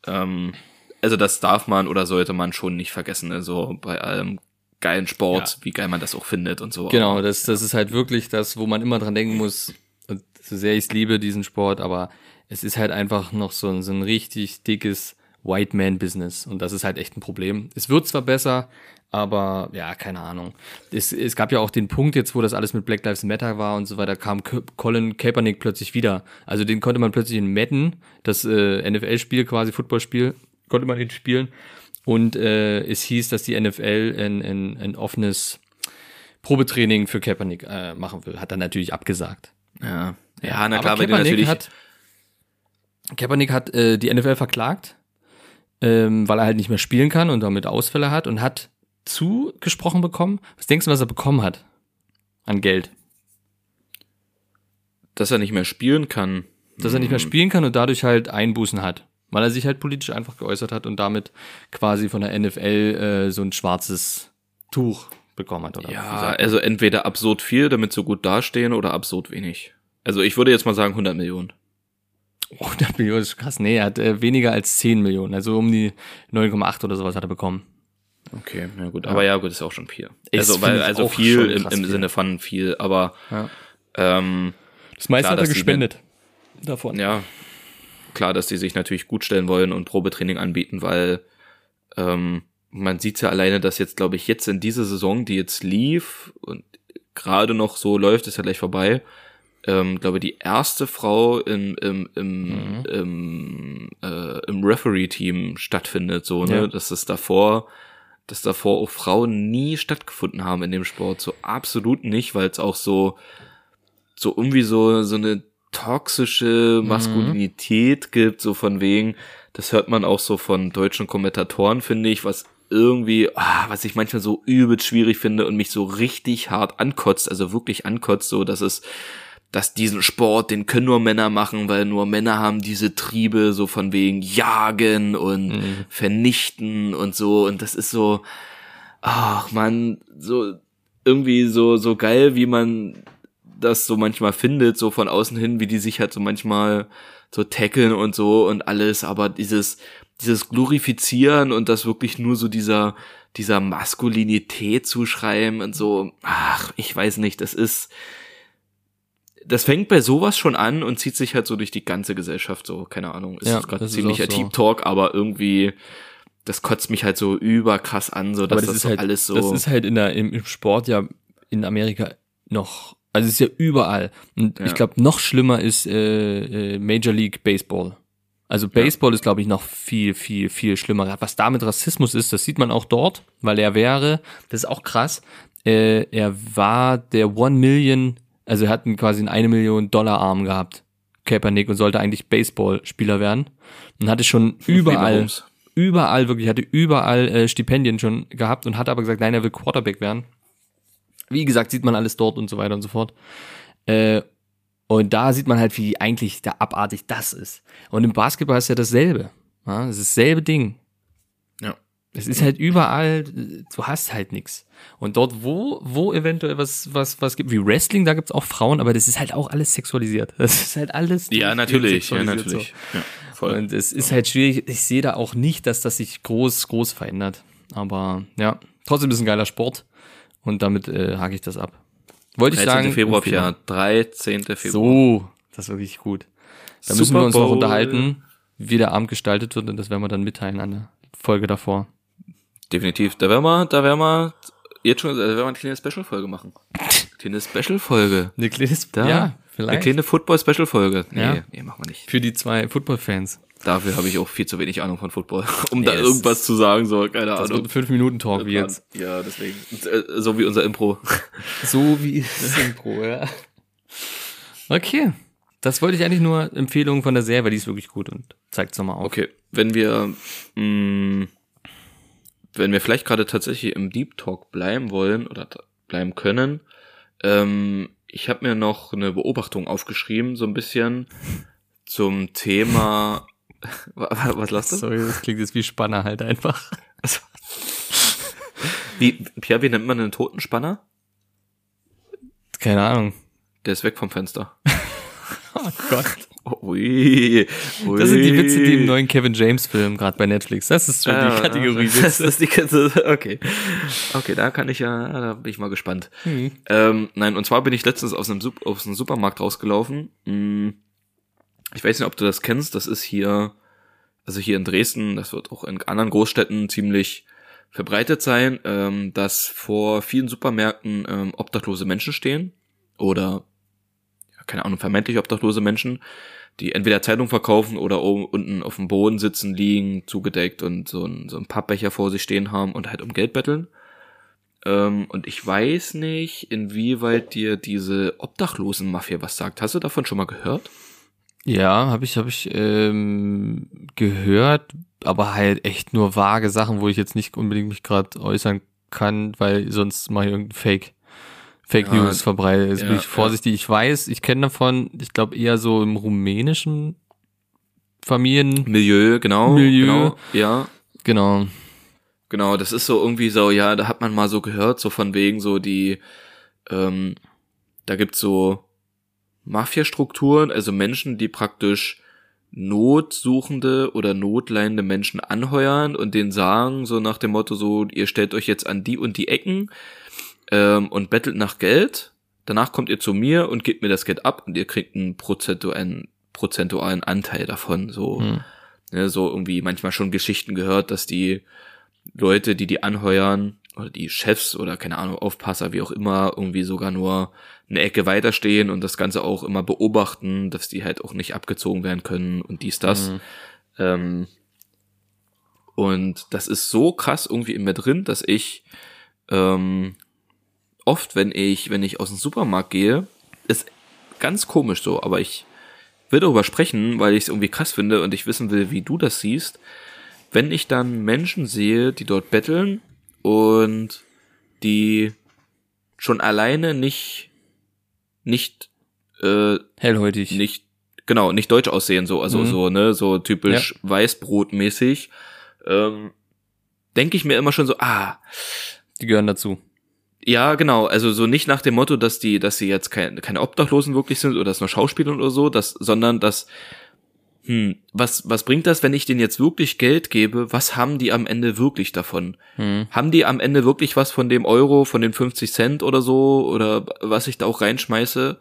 ähm, also das darf man oder sollte man schon nicht vergessen, also bei allem geilen Sport, wie geil man das auch findet und so. Genau, das, das ist halt wirklich das, wo man immer dran denken muss, und so sehr ich liebe, diesen Sport, aber es ist halt einfach noch so ein, so ein richtig dickes White Man Business und das ist halt echt ein Problem. Es wird zwar besser, aber ja, keine Ahnung. Es, es gab ja auch den Punkt jetzt, wo das alles mit Black Lives Matter war und so weiter, kam Colin Kaepernick plötzlich wieder. Also den konnte man plötzlich in Madden, das äh, NFL-Spiel quasi, Footballspiel, konnte man den spielen. Und äh, es hieß, dass die NFL ein, ein, ein offenes Probetraining für Kaepernick äh, machen will. Hat er natürlich abgesagt. Ja, ja na Aber klar, du Kaepernick natürlich. hat, Kaepernick hat äh, die NFL verklagt, ähm, weil er halt nicht mehr spielen kann und damit Ausfälle hat und hat zugesprochen bekommen. Was denkst du, was er bekommen hat an Geld? dass er nicht mehr spielen kann. Dass er nicht mehr spielen kann und dadurch halt Einbußen hat. Weil er sich halt politisch einfach geäußert hat und damit quasi von der NFL äh, so ein schwarzes Tuch bekommen hat. Oder Ja, also entweder absurd viel, damit sie gut dastehen, oder absurd wenig. Also ich würde jetzt mal sagen 100 Millionen. 100 Millionen ist krass. Nee, er hat äh, weniger als 10 Millionen. Also um die 9,8 oder sowas hat er bekommen. Okay, na gut. Aber ja, gut, ist auch schon viel. Ist, also, weil, also viel im, im. Sinne von viel, aber Ja. ähm, Das meiste Klar, hat er gespendet. Davon. ja, klar, dass die sich natürlich gut stellen wollen und Probetraining anbieten, weil ähm, man sieht ja alleine, dass jetzt, glaube ich, jetzt in dieser Saison, die jetzt lief und gerade noch so läuft, ist ja gleich vorbei, ähm, glaube die erste Frau im, im, im, Mhm. im, äh, im Referee-Team stattfindet, so, ne, Ja. dass es davor, dass davor auch Frauen nie stattgefunden haben in dem Sport, so absolut nicht, weil es auch so, so irgendwie so, so eine toxische Maskulinität gibt, so von wegen, das hört man auch so von deutschen Kommentatoren, finde ich, was irgendwie, ah, was ich manchmal so übelst schwierig finde und mich so richtig hart ankotzt, also wirklich ankotzt, so dass es, dass diesen Sport, den können nur Männer machen, weil nur Männer haben diese Triebe, so von wegen jagen und vernichten und so, und das ist so, ach man, so irgendwie so, so geil, wie man das so manchmal findet, so von außen hin, wie die sich halt so manchmal so tackeln und so und alles, aber dieses, dieses Glorifizieren und das wirklich nur so dieser, dieser Maskulinität zuschreiben und so, ach, ich weiß nicht, das ist, das fängt bei sowas schon an und zieht sich halt so durch die ganze Gesellschaft, so, keine Ahnung, ist Ja, gerade ziemlicher so. Deep Talk, aber irgendwie, das kotzt mich halt so überkrass an, so, dass Aber das, das, ist so halt, alles so, das ist halt in der, im, im Sport ja in Amerika noch, also es ist ja überall. Und Ja. ich glaube, noch schlimmer ist äh, äh, Major League Baseball. Also Baseball ist, glaube ich, noch viel, viel, viel schlimmer. Was da mit Rassismus ist, das sieht man auch dort, weil er wäre, das ist auch krass, äh, er war der One Million, also er hat quasi einen eine Million Dollar Arm gehabt, Kaepernick, und sollte eigentlich Baseballspieler werden. Und hatte schon überall, Mahomes. überall wirklich, hatte überall äh, Stipendien schon gehabt und hat aber gesagt, nein, er will Quarterback werden. Wie gesagt, sieht man alles dort und so weiter und so fort. Äh, und da sieht man halt, wie eigentlich da abartig das ist. Und im Basketball ist ja dasselbe. Ja, das ist dasselbe Ding. Ja. Es ist halt überall, du hast halt nix. Und dort, wo, wo eventuell was, was, was gibt, wie Wrestling, da gibt's auch Frauen, aber das ist halt auch alles sexualisiert. Das ist halt alles. Ja, natürlich, ja, natürlich. So. Ja, voll. Und es ist halt schwierig. Ich sehe da auch nicht, dass das sich groß, groß verändert. Aber ja, trotzdem ist es ein geiler Sport. Und damit äh, hake ich das ab. Wollte ich 13. sagen. Februar, Empfehlung. ja, 13. Februar. So, das ist wirklich gut. Da müssen wir uns noch unterhalten, wie der Abend gestaltet wird und das werden wir dann mitteilen an der Folge davor. Definitiv. Da werden wir, da werden wir jetzt schon, da werden wir eine kleine Special-Folge machen. Kleine Special-Folge. Eine kleine, Da, ja, Eine vielleicht. kleine Football-Special-Folge. Nee, Ja. nee, machen wir nicht. Für die zwei Football-Fans. Dafür habe ich auch viel zu wenig Ahnung von Football, um Nee, da das irgendwas zu sagen, so, keine Das Ahnung. ein 5-Minuten-Talk wie jetzt. Ja, deswegen. Äh, So wie unser Impro. So wie Synchro, ja. Okay. Das wollte ich eigentlich nur Empfehlungen von der Serie, weil die ist wirklich gut und zeigt es nochmal auf. Okay, wenn wir, mh, wenn wir vielleicht gerade tatsächlich im Deep Talk bleiben wollen oder bleiben können, ähm, ich habe mir noch eine Beobachtung aufgeschrieben, so ein bisschen zum Thema. Wa- wa- Was lasst du? Sorry, das klingt jetzt wie Spanner halt einfach. Wie, Pierre, wie nennt man einen Totenspanner? Keine Ahnung. Der ist weg vom Fenster. Oh Gott. Ui, ui. Das sind die Witze, die im neuen Kevin James Film gerade bei Netflix. Das ist schon die Ah, Kategorie Das Witze. ist die ganze, okay. Okay, da kann ich ja, da bin ich mal gespannt. Hm. Ähm, nein, und zwar bin ich letztens aus einem, aus einem Supermarkt rausgelaufen. Mm, Ich weiß nicht, ob du das kennst. Das ist hier, also hier in Dresden, das wird auch in anderen Großstädten ziemlich verbreitet sein, ähm, dass vor vielen Supermärkten ähm, obdachlose Menschen stehen oder keine Ahnung, vermeintlich obdachlose Menschen, die entweder Zeitung verkaufen oder oben unten auf dem Boden sitzen, liegen, zugedeckt und so ein, so ein Pappbecher vor sich stehen haben und halt um Geld betteln. Ähm, und ich weiß nicht, inwieweit dir diese Obdachlosen-Mafia was sagt. Hast du davon schon mal gehört? Ja, habe ich, hab ich ähm, gehört, aber halt echt nur vage Sachen, wo ich jetzt nicht unbedingt mich gerade äußern kann, weil sonst mache ich irgendein Fake. Fake Ja, News verbreitet. Jetzt bin ja, ich vorsichtig. Ich weiß, ich kenne davon, ich glaube eher so im rumänischen Familien. Milieu, genau. Milieu. Genau, ja. Genau. Genau, das ist so irgendwie so, ja, da hat man mal so gehört, so von wegen so die, ähm, da gibt's so Mafia-Strukturen, also Menschen, die praktisch notsuchende oder notleidende Menschen anheuern und denen sagen, so nach dem Motto so, ihr stellt euch jetzt an die und die Ecken ähm, und bettelt nach Geld, danach kommt ihr zu mir und gebt mir das Geld ab und ihr kriegt einen prozentualen, prozentualen Anteil davon, so. Hm. Ne, so irgendwie manchmal schon Geschichten gehört, dass die Leute, die die anheuern, oder die Chefs oder keine Ahnung, Aufpasser, wie auch immer, irgendwie sogar nur eine Ecke weiterstehen und das Ganze auch immer beobachten, dass die halt auch nicht abgezogen werden können und dies, das. Mhm. Ähm, und das ist so krass irgendwie in mir drin, dass ich ähm, oft, wenn ich, wenn ich aus dem Supermarkt gehe, ist ganz komisch so, aber ich will darüber sprechen, weil ich es irgendwie krass finde und ich wissen will, wie du das siehst. Wenn ich dann Menschen sehe, die dort betteln und die schon alleine nicht, nicht, äh, Hellhäutig. nicht, genau, nicht deutsch aussehen, so, also Mhm. so, ne, so typisch Weißbrotmäßig, ähm, denke ich mir immer schon so, ah, Die gehören dazu. ja, genau, also so nicht nach dem Motto, dass die, dass sie jetzt keine, keine Obdachlosen wirklich sind oder das nur Schauspieler oder so, das, sondern dass, hm, was, was bringt das, wenn ich denen jetzt wirklich Geld gebe? Was haben die am Ende wirklich davon? Hm. Haben die am Ende wirklich was von dem Euro, von den 50 Cent oder so, oder was ich da auch reinschmeiße?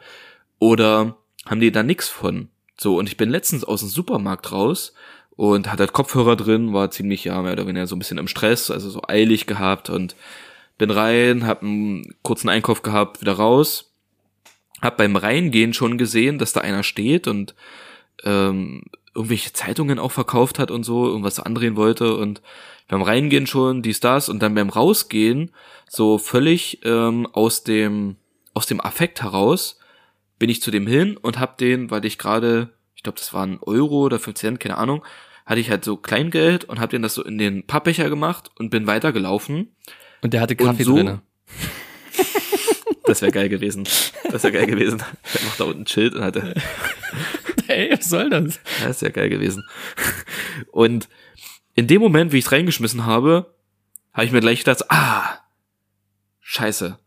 Oder haben die da nix von? So, und ich bin letztens aus dem Supermarkt raus und hatte halt Kopfhörer drin, war ziemlich, ja, mehr oder weniger so ein bisschen im Stress, also so eilig gehabt und bin rein, hab einen kurzen Einkauf gehabt, wieder raus. Hab beim Reingehen schon gesehen, dass da einer steht und ähm, irgendwelche Zeitungen auch verkauft hat und so, irgendwas andrehen wollte und beim Reingehen schon dies, das und dann beim Rausgehen so völlig ähm, aus dem aus dem Affekt heraus bin ich zu dem hin und hab den, weil ich gerade, ich glaube, das waren Euro oder 5 Cent, keine Ahnung, hatte ich halt so Kleingeld und hab den das so in den Pappbecher gemacht und bin weitergelaufen. Und der hatte Kaffee so- drinne. Das wäre geil gewesen. Das wäre geil gewesen. Der macht da unten ein Schild und hatte, Ey, was soll das? ja, ist ja geil gewesen. Und in dem Moment, wie ich reingeschmissen habe, habe ich mir gleich gedacht, ah, scheiße.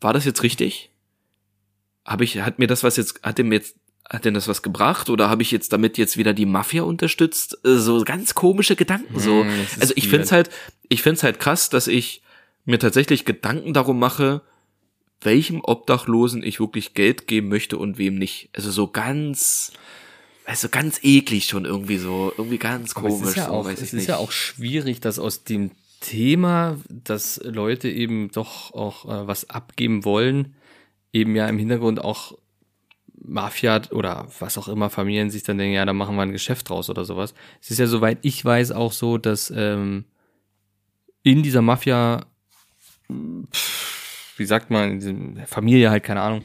War das jetzt richtig? Habe ich, hat mir das was jetzt, hat dem jetzt, hat denn das was gebracht oder habe ich jetzt damit jetzt wieder die Mafia unterstützt? Äh, So ganz komische Gedanken, so. Das ist Also ich find's halt, ich find's halt krass, dass ich mir tatsächlich Gedanken darum mache, welchem Obdachlosen ich wirklich Geld geben möchte und wem nicht. Also so ganz, also ganz eklig schon irgendwie so, irgendwie ganz Aber komisch, es ist ja so, auch, weiß es ist ja auch schwierig, dass aus dem Thema, dass Leute eben doch auch äh, was abgeben wollen, eben ja im Hintergrund auch Mafia oder was auch immer Familien sich dann denken, ja, da machen wir ein Geschäft draus oder sowas. Es ist ja soweit ich weiß auch so, dass ähm, in dieser Mafia, pff, wie sagt man, in diesem Familie halt, keine Ahnung,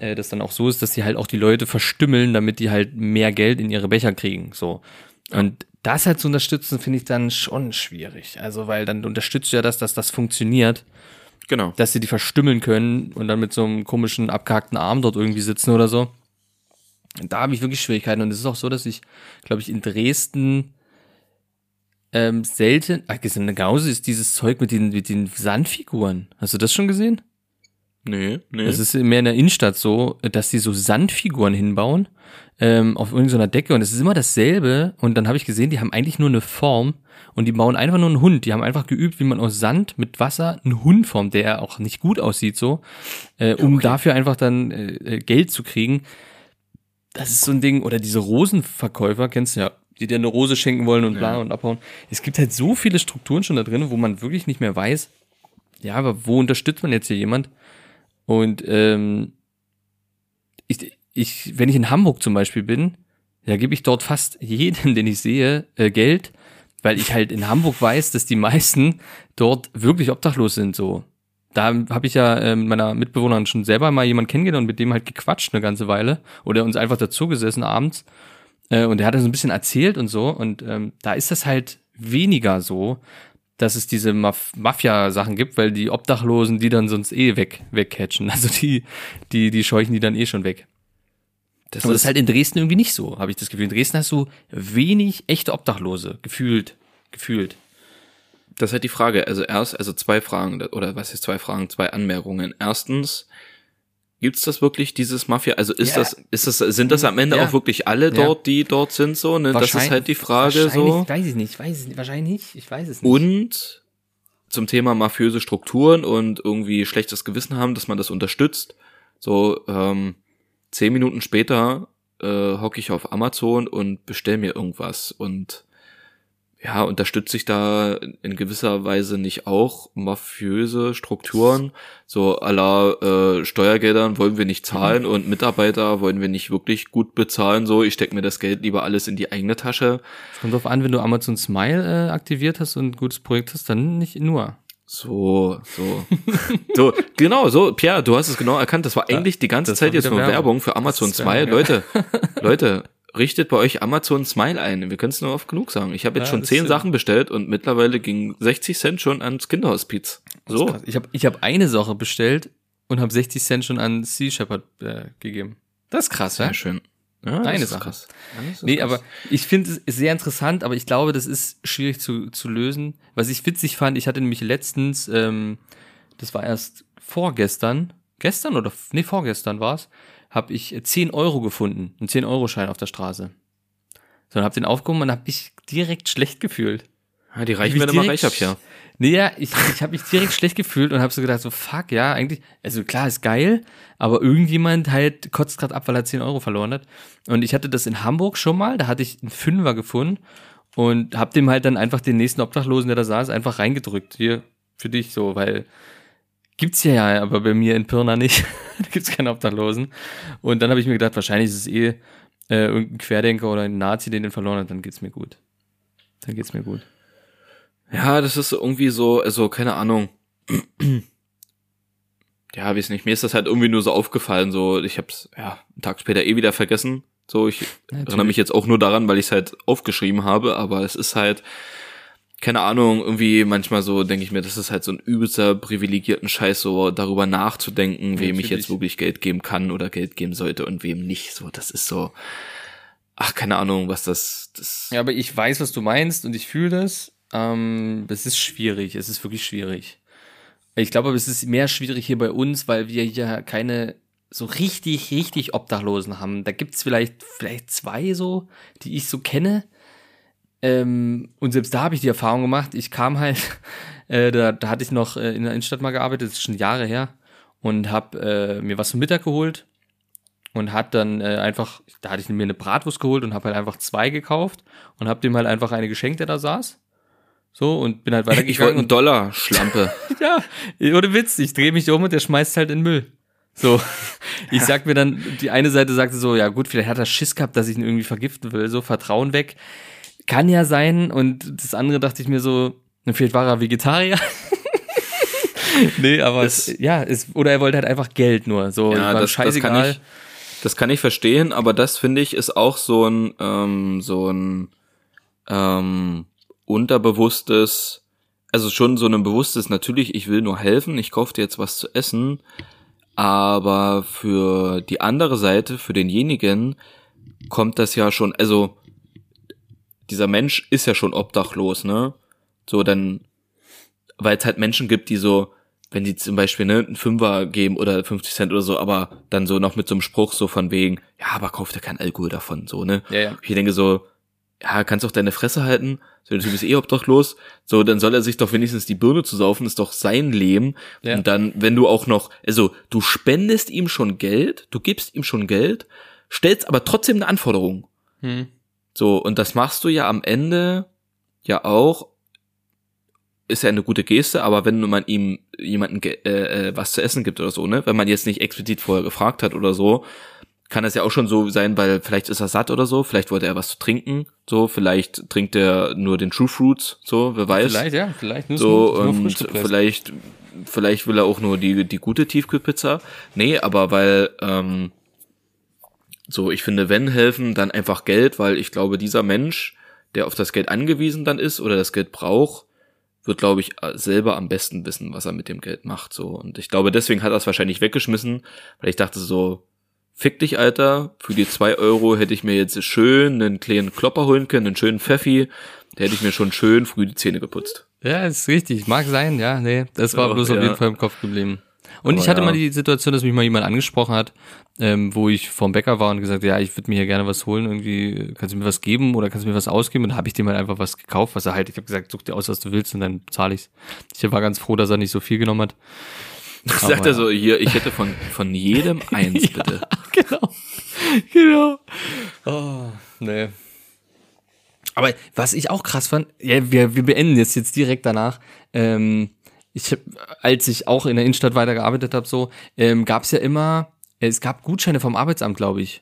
äh, das dann auch so ist, dass die halt auch die Leute verstümmeln, damit die halt mehr Geld in ihre Becher kriegen. So. Und das halt zu unterstützen, finde ich dann schon schwierig. Also, weil dann unterstützt du ja das, dass das funktioniert, Genau. dass sie die verstümmeln können und dann mit so einem komischen abgehackten Arm dort irgendwie sitzen oder so. Und da habe ich wirklich Schwierigkeiten. Und es ist auch so, dass ich, glaube ich, in Dresden ähm, selten, ach, in der Gause ist dieses Zeug mit den, mit den Sandfiguren. Hast du das schon gesehen? Nee, nee. Es ist mehr in der Innenstadt so, dass die so Sandfiguren hinbauen ähm, auf irgendeiner Decke und es ist immer dasselbe. Und dann habe ich gesehen, die haben eigentlich nur eine Form und die bauen einfach nur einen Hund. Die haben einfach geübt, wie man aus Sand mit Wasser einen Hund formt, der auch nicht gut aussieht so, äh, um dafür einfach dann äh, äh, Geld zu kriegen. Das ist so ein Ding. Oder diese Rosenverkäufer, kennst du ja, die dir eine Rose schenken wollen und bla und abhauen. Es gibt halt so viele Strukturen schon da drin, wo man wirklich nicht mehr weiß, ja, aber wo unterstützt man jetzt hier jemand? Und ähm, ich, ich, wenn ich in Hamburg zum Beispiel bin, da gebe ich dort fast jedem, den ich sehe, äh, Geld, weil ich halt in Hamburg weiß, dass die meisten dort wirklich obdachlos sind. So, da habe ich ja äh, mit meiner Mitbewohnerin schon selber mal jemanden kennengelernt und mit dem halt gequatscht eine ganze Weile. Oder uns einfach dazu gesessen abends. Äh, und der hat dann so ein bisschen erzählt und so. Und ähm, da ist das halt weniger so, dass es diese Maf Mafia-Sachen gibt, weil die Obdachlosen, die dann sonst eh weg, wegcatchen. Also die, die, die scheuchen die dann eh schon weg. Das Aber das ist halt in Dresden irgendwie nicht so, habe ich das Gefühl. In Dresden hast du wenig echte Obdachlose, gefühlt. Gefühlt. das ist halt die Frage. Also erst, also zwei Fragen, oder was ist zwei Fragen, zwei Anmerkungen. Erstens, gibt's das wirklich, dieses Mafia? Also ist Ja. das, ist das, sind das am Ende Ja. auch wirklich alle dort, die dort sind, so, ne? Das ist halt die Frage, so. Weiß ich nicht, weiß ich nicht, wahrscheinlich nicht, ich weiß es nicht. Und zum Thema mafiöse Strukturen und irgendwie schlechtes Gewissen haben, dass man das unterstützt. So, ähm, zehn Minuten später äh, hocke ich auf Amazon und bestell mir irgendwas und ja, unterstütze ich da in gewisser Weise nicht auch mafiöse Strukturen, so aller äh, Steuergeldern wollen wir nicht zahlen und Mitarbeiter wollen wir nicht wirklich gut bezahlen, so ich stecke mir das Geld lieber alles in die eigene Tasche. Es kommt drauf an, wenn du Amazon Smile äh, aktiviert hast und ein gutes Projekt hast, dann nicht nur. So, so. so, genau, so, Pierre, du hast es genau erkannt. Das war eigentlich die ganze Zeit jetzt nur Werbung, Werbung. für Amazon Smile. Leute, Leute, richtet bei euch Amazon Smile ein. Wir können es nur oft genug sagen. Ich habe jetzt Ja, schon zehn. Sachen bestellt und mittlerweile ging 60 Cent schon ans Kinderhospiz. So. Krass. Ich habe ich hab eine Sache bestellt und habe 60 Cent schon an Sea Shepherd äh, gegeben. Das ist krass, Sehr ja? schön. Ja, Eine ist Sache. krass. Ist Nee, krass. aber ich finde es sehr interessant, aber ich glaube, das ist schwierig zu, zu lösen. Was ich witzig fand, ich hatte nämlich letztens, ähm, das war erst vorgestern, gestern oder, nee, vorgestern war's, habe ich 10 Euro gefunden, einen 10-Euro-Schein auf der Straße. So, und hab den aufgehoben und hab mich direkt schlecht gefühlt. ja, die reichen werden immer direkt reich ab, ja. Nee, ja, ich, ich habe mich direkt schlecht gefühlt und habe so gedacht, so fuck, ja, eigentlich, also klar, ist geil, aber irgendjemand halt kotzt gerade ab, weil er 10 Euro verloren hat. Und ich hatte das in Hamburg schon mal, da hatte ich einen Fünfer gefunden und hab dem halt dann einfach den nächsten Obdachlosen, der da saß, einfach reingedrückt. Hier, für dich so, weil gibt's ja ja, aber bei mir in Pirna nicht. da gibt's keine Obdachlosen. Und dann habe ich mir gedacht, wahrscheinlich ist es eh äh, irgendein Querdenker oder ein Nazi, den den verloren hat, dann geht's mir gut. Dann geht's mir gut. Ja, das ist irgendwie so, also keine Ahnung. Ja, weiß nicht, mir ist das halt irgendwie nur so aufgefallen, so ich hab's ja einen Tag später eh wieder vergessen. So, ich erinnere mich jetzt auch nur daran, weil ich es halt aufgeschrieben habe, aber es ist halt keine Ahnung, irgendwie manchmal so denke ich mir, das ist halt so ein übelster privilegierten Scheiß, so darüber nachzudenken, wem ich Natürlich. jetzt wirklich Geld geben kann oder Geld geben sollte und wem nicht. So, das ist so, ach, keine Ahnung, was das, das. Ja, aber ich weiß, was du meinst und ich fühle das. Ähm, es ist schwierig, es ist wirklich schwierig. Ich glaube, es ist mehr schwierig hier bei uns, weil wir hier keine so richtig, richtig Obdachlosen haben. Da gibt's vielleicht, vielleicht zwei so, die ich so kenne. Ähm, und selbst da habe ich die Erfahrung gemacht. Ich kam halt, äh, da, da hatte ich noch äh, in der Innenstadt mal gearbeitet, das ist schon Jahre her, und habe äh, mir was zum Mittag geholt und hat dann äh, einfach, da hatte ich mir eine Bratwurst geholt und habe halt einfach zwei gekauft und habe dem halt einfach eine geschenkt, der da saß. So, und bin halt Ich wollte weitergegangen. einen Dollar, Schlampe. ja, ohne Witz, ich drehe mich um und der schmeißt halt in den Müll. So, ich sag mir dann, die eine Seite sagte so, ja gut, vielleicht hat er Schiss gehabt, dass ich ihn irgendwie vergiften will, so Vertrauen weg. Kann ja sein. Und das andere dachte ich mir so, vielleicht war er Vegetarier. nee, aber Das- es, ja, es, oder er wollte halt einfach Geld nur. So, Ja, das, das kann ich, das kann ich verstehen, aber das finde ich ist auch so ein, ähm, so ein, ähm, unterbewusstes, also schon so ein bewusstes, natürlich, ich will nur helfen, ich kaufe dir jetzt was zu essen, aber für die andere Seite, für denjenigen, kommt das ja schon, also, dieser Mensch ist ja schon obdachlos, ne? So, dann, weil es halt Menschen gibt, die so, wenn die zum Beispiel ne, einen Fünfer geben oder 50 Cent oder so, aber dann so noch mit so einem Spruch so von wegen, ja, aber kauf dir kein Alkohol davon, so, ne? Ja, ja. Ich denke so, ja, kannst doch deine Fresse halten, so, du bist eh obdachlos, so, dann soll er sich doch wenigstens die Birne zu saufen, ist doch sein Leben. Ja. Und dann, wenn du auch noch, also, du spendest ihm schon Geld, du gibst ihm schon Geld, stellst aber trotzdem eine Anforderung. Hm. So, und das machst du ja am Ende ja auch, ist ja eine gute Geste, aber wenn man ihm jemanden äh, äh, was zu essen gibt oder so, ne, wenn man jetzt nicht explizit vorher gefragt hat oder so, kann das ja auch schon so sein, weil vielleicht ist er satt oder so, vielleicht wollte er was zu trinken, so, vielleicht trinkt er nur den True Fruits, so, wer weiß. Vielleicht, ja, vielleicht nur, so nur und frisch gepresst. vielleicht vielleicht will er auch nur die die gute Tiefkühlpizza. Nee, aber weil ähm, so ich finde, wenn helfen, dann einfach Geld, weil ich glaube, dieser Mensch, der auf das Geld angewiesen dann ist oder das Geld braucht, wird glaube ich selber am besten wissen, was er mit dem Geld macht so und ich glaube, deswegen hat er es wahrscheinlich weggeschmissen, weil ich dachte so Fick dich, Alter. Für die zwei Euro hätte ich mir jetzt schön einen kleinen Klopper holen können, einen schönen Pfeffi. Da hätte ich mir schon schön früh die Zähne geputzt. Ja, ist richtig. Mag sein, ja, nee. Das war Ja, bloß auf ja. jeden Fall im Kopf geblieben. Und Aber ich hatte ja. mal die Situation, dass mich mal jemand angesprochen hat, ähm, wo ich vom Bäcker war und gesagt, ja, ich würde mir hier gerne was holen, irgendwie, kannst du mir was geben oder kannst du mir was ausgeben? Und dann habe ich dem halt einfach was gekauft, was er halt, ich habe gesagt, such dir aus, was du willst und dann zahle ich's. Ich war ganz froh, dass er nicht so viel genommen hat. Sagt er so, hier, ich hätte von, von jedem eins, bitte. genau. genau. Oh, nee. Aber was ich auch krass fand, ja, wir, wir beenden jetzt jetzt direkt danach. Ähm, ich hab, als ich auch in der Innenstadt weitergearbeitet habe, so ähm, gab es ja immer, es gab Gutscheine vom Arbeitsamt, glaube ich,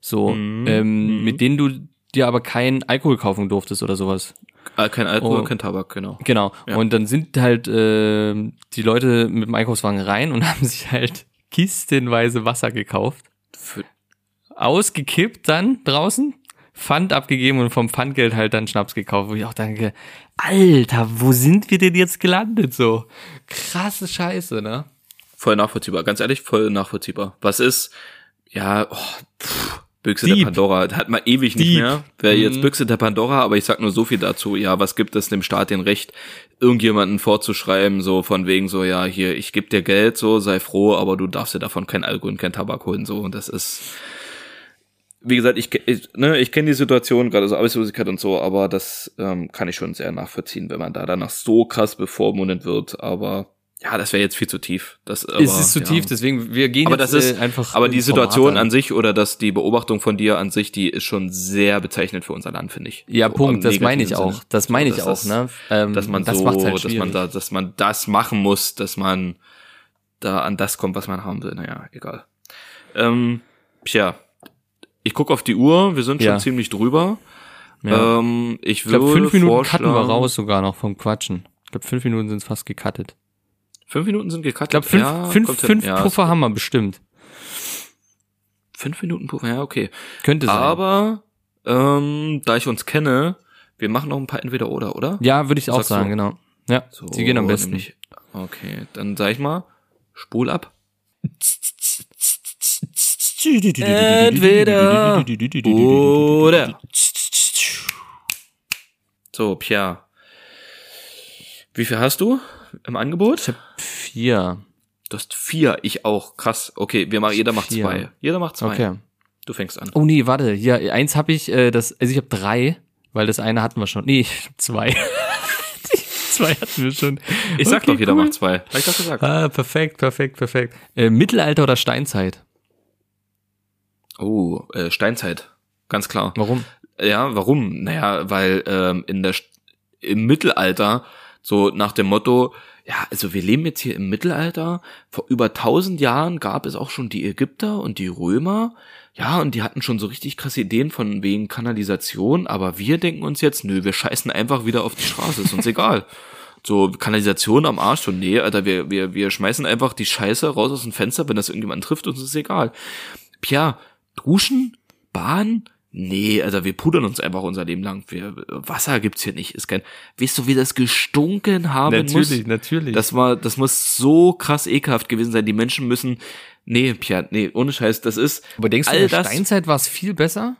so ähm, mit denen du dir aber keinen Alkohol kaufen durftest oder sowas. Äh, kein Alkohol, Oh. kein Tabak, genau. Genau. Ja. Und dann sind halt äh, die Leute mit dem Einkaufswagen rein und haben sich halt kistenweise Wasser gekauft Für, ausgekippt dann draußen, Pfand abgegeben und vom Pfandgeld halt dann Schnaps gekauft, wo ich auch denke, Alter, wo sind wir denn jetzt gelandet so? Krasse Scheiße, ne? voll nachvollziehbar. Ganz ehrlich, voll nachvollziehbar. Was ist, ja, oh, pff, Büchse Dieb. der Pandora. Hat man ewig nicht Dieb. mehr. Wäre jetzt Mhm. Büchse der Pandora, aber ich sag nur so viel dazu. Ja, was gibt es dem Staat den Recht, irgendjemanden vorzuschreiben, so von wegen so, ja, hier, ich geb dir Geld, so, sei froh, aber du darfst dir davon kein Alkohol und kein Tabak holen, so. Und das ist, wie gesagt, ich, ich, ne, ich kenne die Situation, gerade so Arbeitslosigkeit und so, aber das ähm, kann ich schon sehr nachvollziehen, wenn man da danach so krass bevormundet wird. Aber ja, das wäre jetzt viel zu tief. Das, aber, es ist zu ja. tief, deswegen, wir gehen Aber jetzt das ist äh, einfach. aber die Situation an sich oder dass die Beobachtung von dir an sich, die ist schon sehr bezeichnend für unser Land, finde ich. Ja, So, Punkt, das meine ich negativen auch. Sinne. Das meine ich auch, das- ne? Ähm, Dass man das so, halt dass man da, dass man das machen muss, dass man da an das kommt, was man haben will. Naja, egal. Ähm, tja, ich gucke auf die Uhr, wir sind schon Ja. ziemlich drüber. Ja. Ähm, ich ich glaube, fünf Minuten cutten wir raus sogar noch vom Quatschen. Ich glaube, fünf Minuten sind fast gecuttet. Fünf Minuten sind gecuttet. Ich glaube, fünf, ja, fünf, fünf Puffer haben wir bestimmt. Fünf Minuten Puffer, ja, okay. Könnte sein. Aber ähm, da ich uns kenne, wir machen noch ein paar entweder oder, oder? ja, würde ich auch Sagst du? sagen, genau. Ja, So, sie gehen am besten. nämlich- okay, dann sag ich mal, spul ab. Entweder oder. So, Pia. Wie viel hast du im Angebot? Vier. Du hast vier, ich auch. Krass. Okay, wir machen, jeder macht Vier. zwei. Jeder macht zwei. Okay. Du fängst an. Oh nee, warte. Hier, eins habe ich, äh, das, also ich habe drei, weil das eine hatten wir schon. Nee, ich hab zwei. Zwei hatten wir schon. Ich sag Okay, doch, jeder cool. macht zwei. Hab ich doch gesagt. Ah, perfekt, perfekt, perfekt. Äh, Mittelalter oder Steinzeit? Oh, äh, Steinzeit. Ganz klar. Warum? Ja, warum? Naja, weil ähm, in der im Mittelalter so nach dem Motto, ja, also wir leben jetzt hier im Mittelalter. Vor über tausend Jahren gab es auch schon die Ägypter und die Römer. Ja, und die hatten schon so richtig krasse Ideen von wegen Kanalisation, aber wir denken uns jetzt, nö, wir scheißen einfach wieder auf die Straße, ist uns egal. So, Kanalisation am Arsch, so, nee, Alter, wir, wir, wir schmeißen einfach die Scheiße raus aus dem Fenster, wenn das irgendjemand trifft, uns ist egal. Pja, duschen, Bahn, nee, also wir pudern uns einfach unser Leben lang. Wir, Wasser gibt's hier nicht, ist kein, weißt du, wie das gestunken haben muss? natürlich. Das war, das muss so krass ekelhaft gewesen sein. Die Menschen müssen, nee, Pia, nee, ohne Scheiß, das ist, Aber denkst du, all in der das- Steinzeit war es viel besser?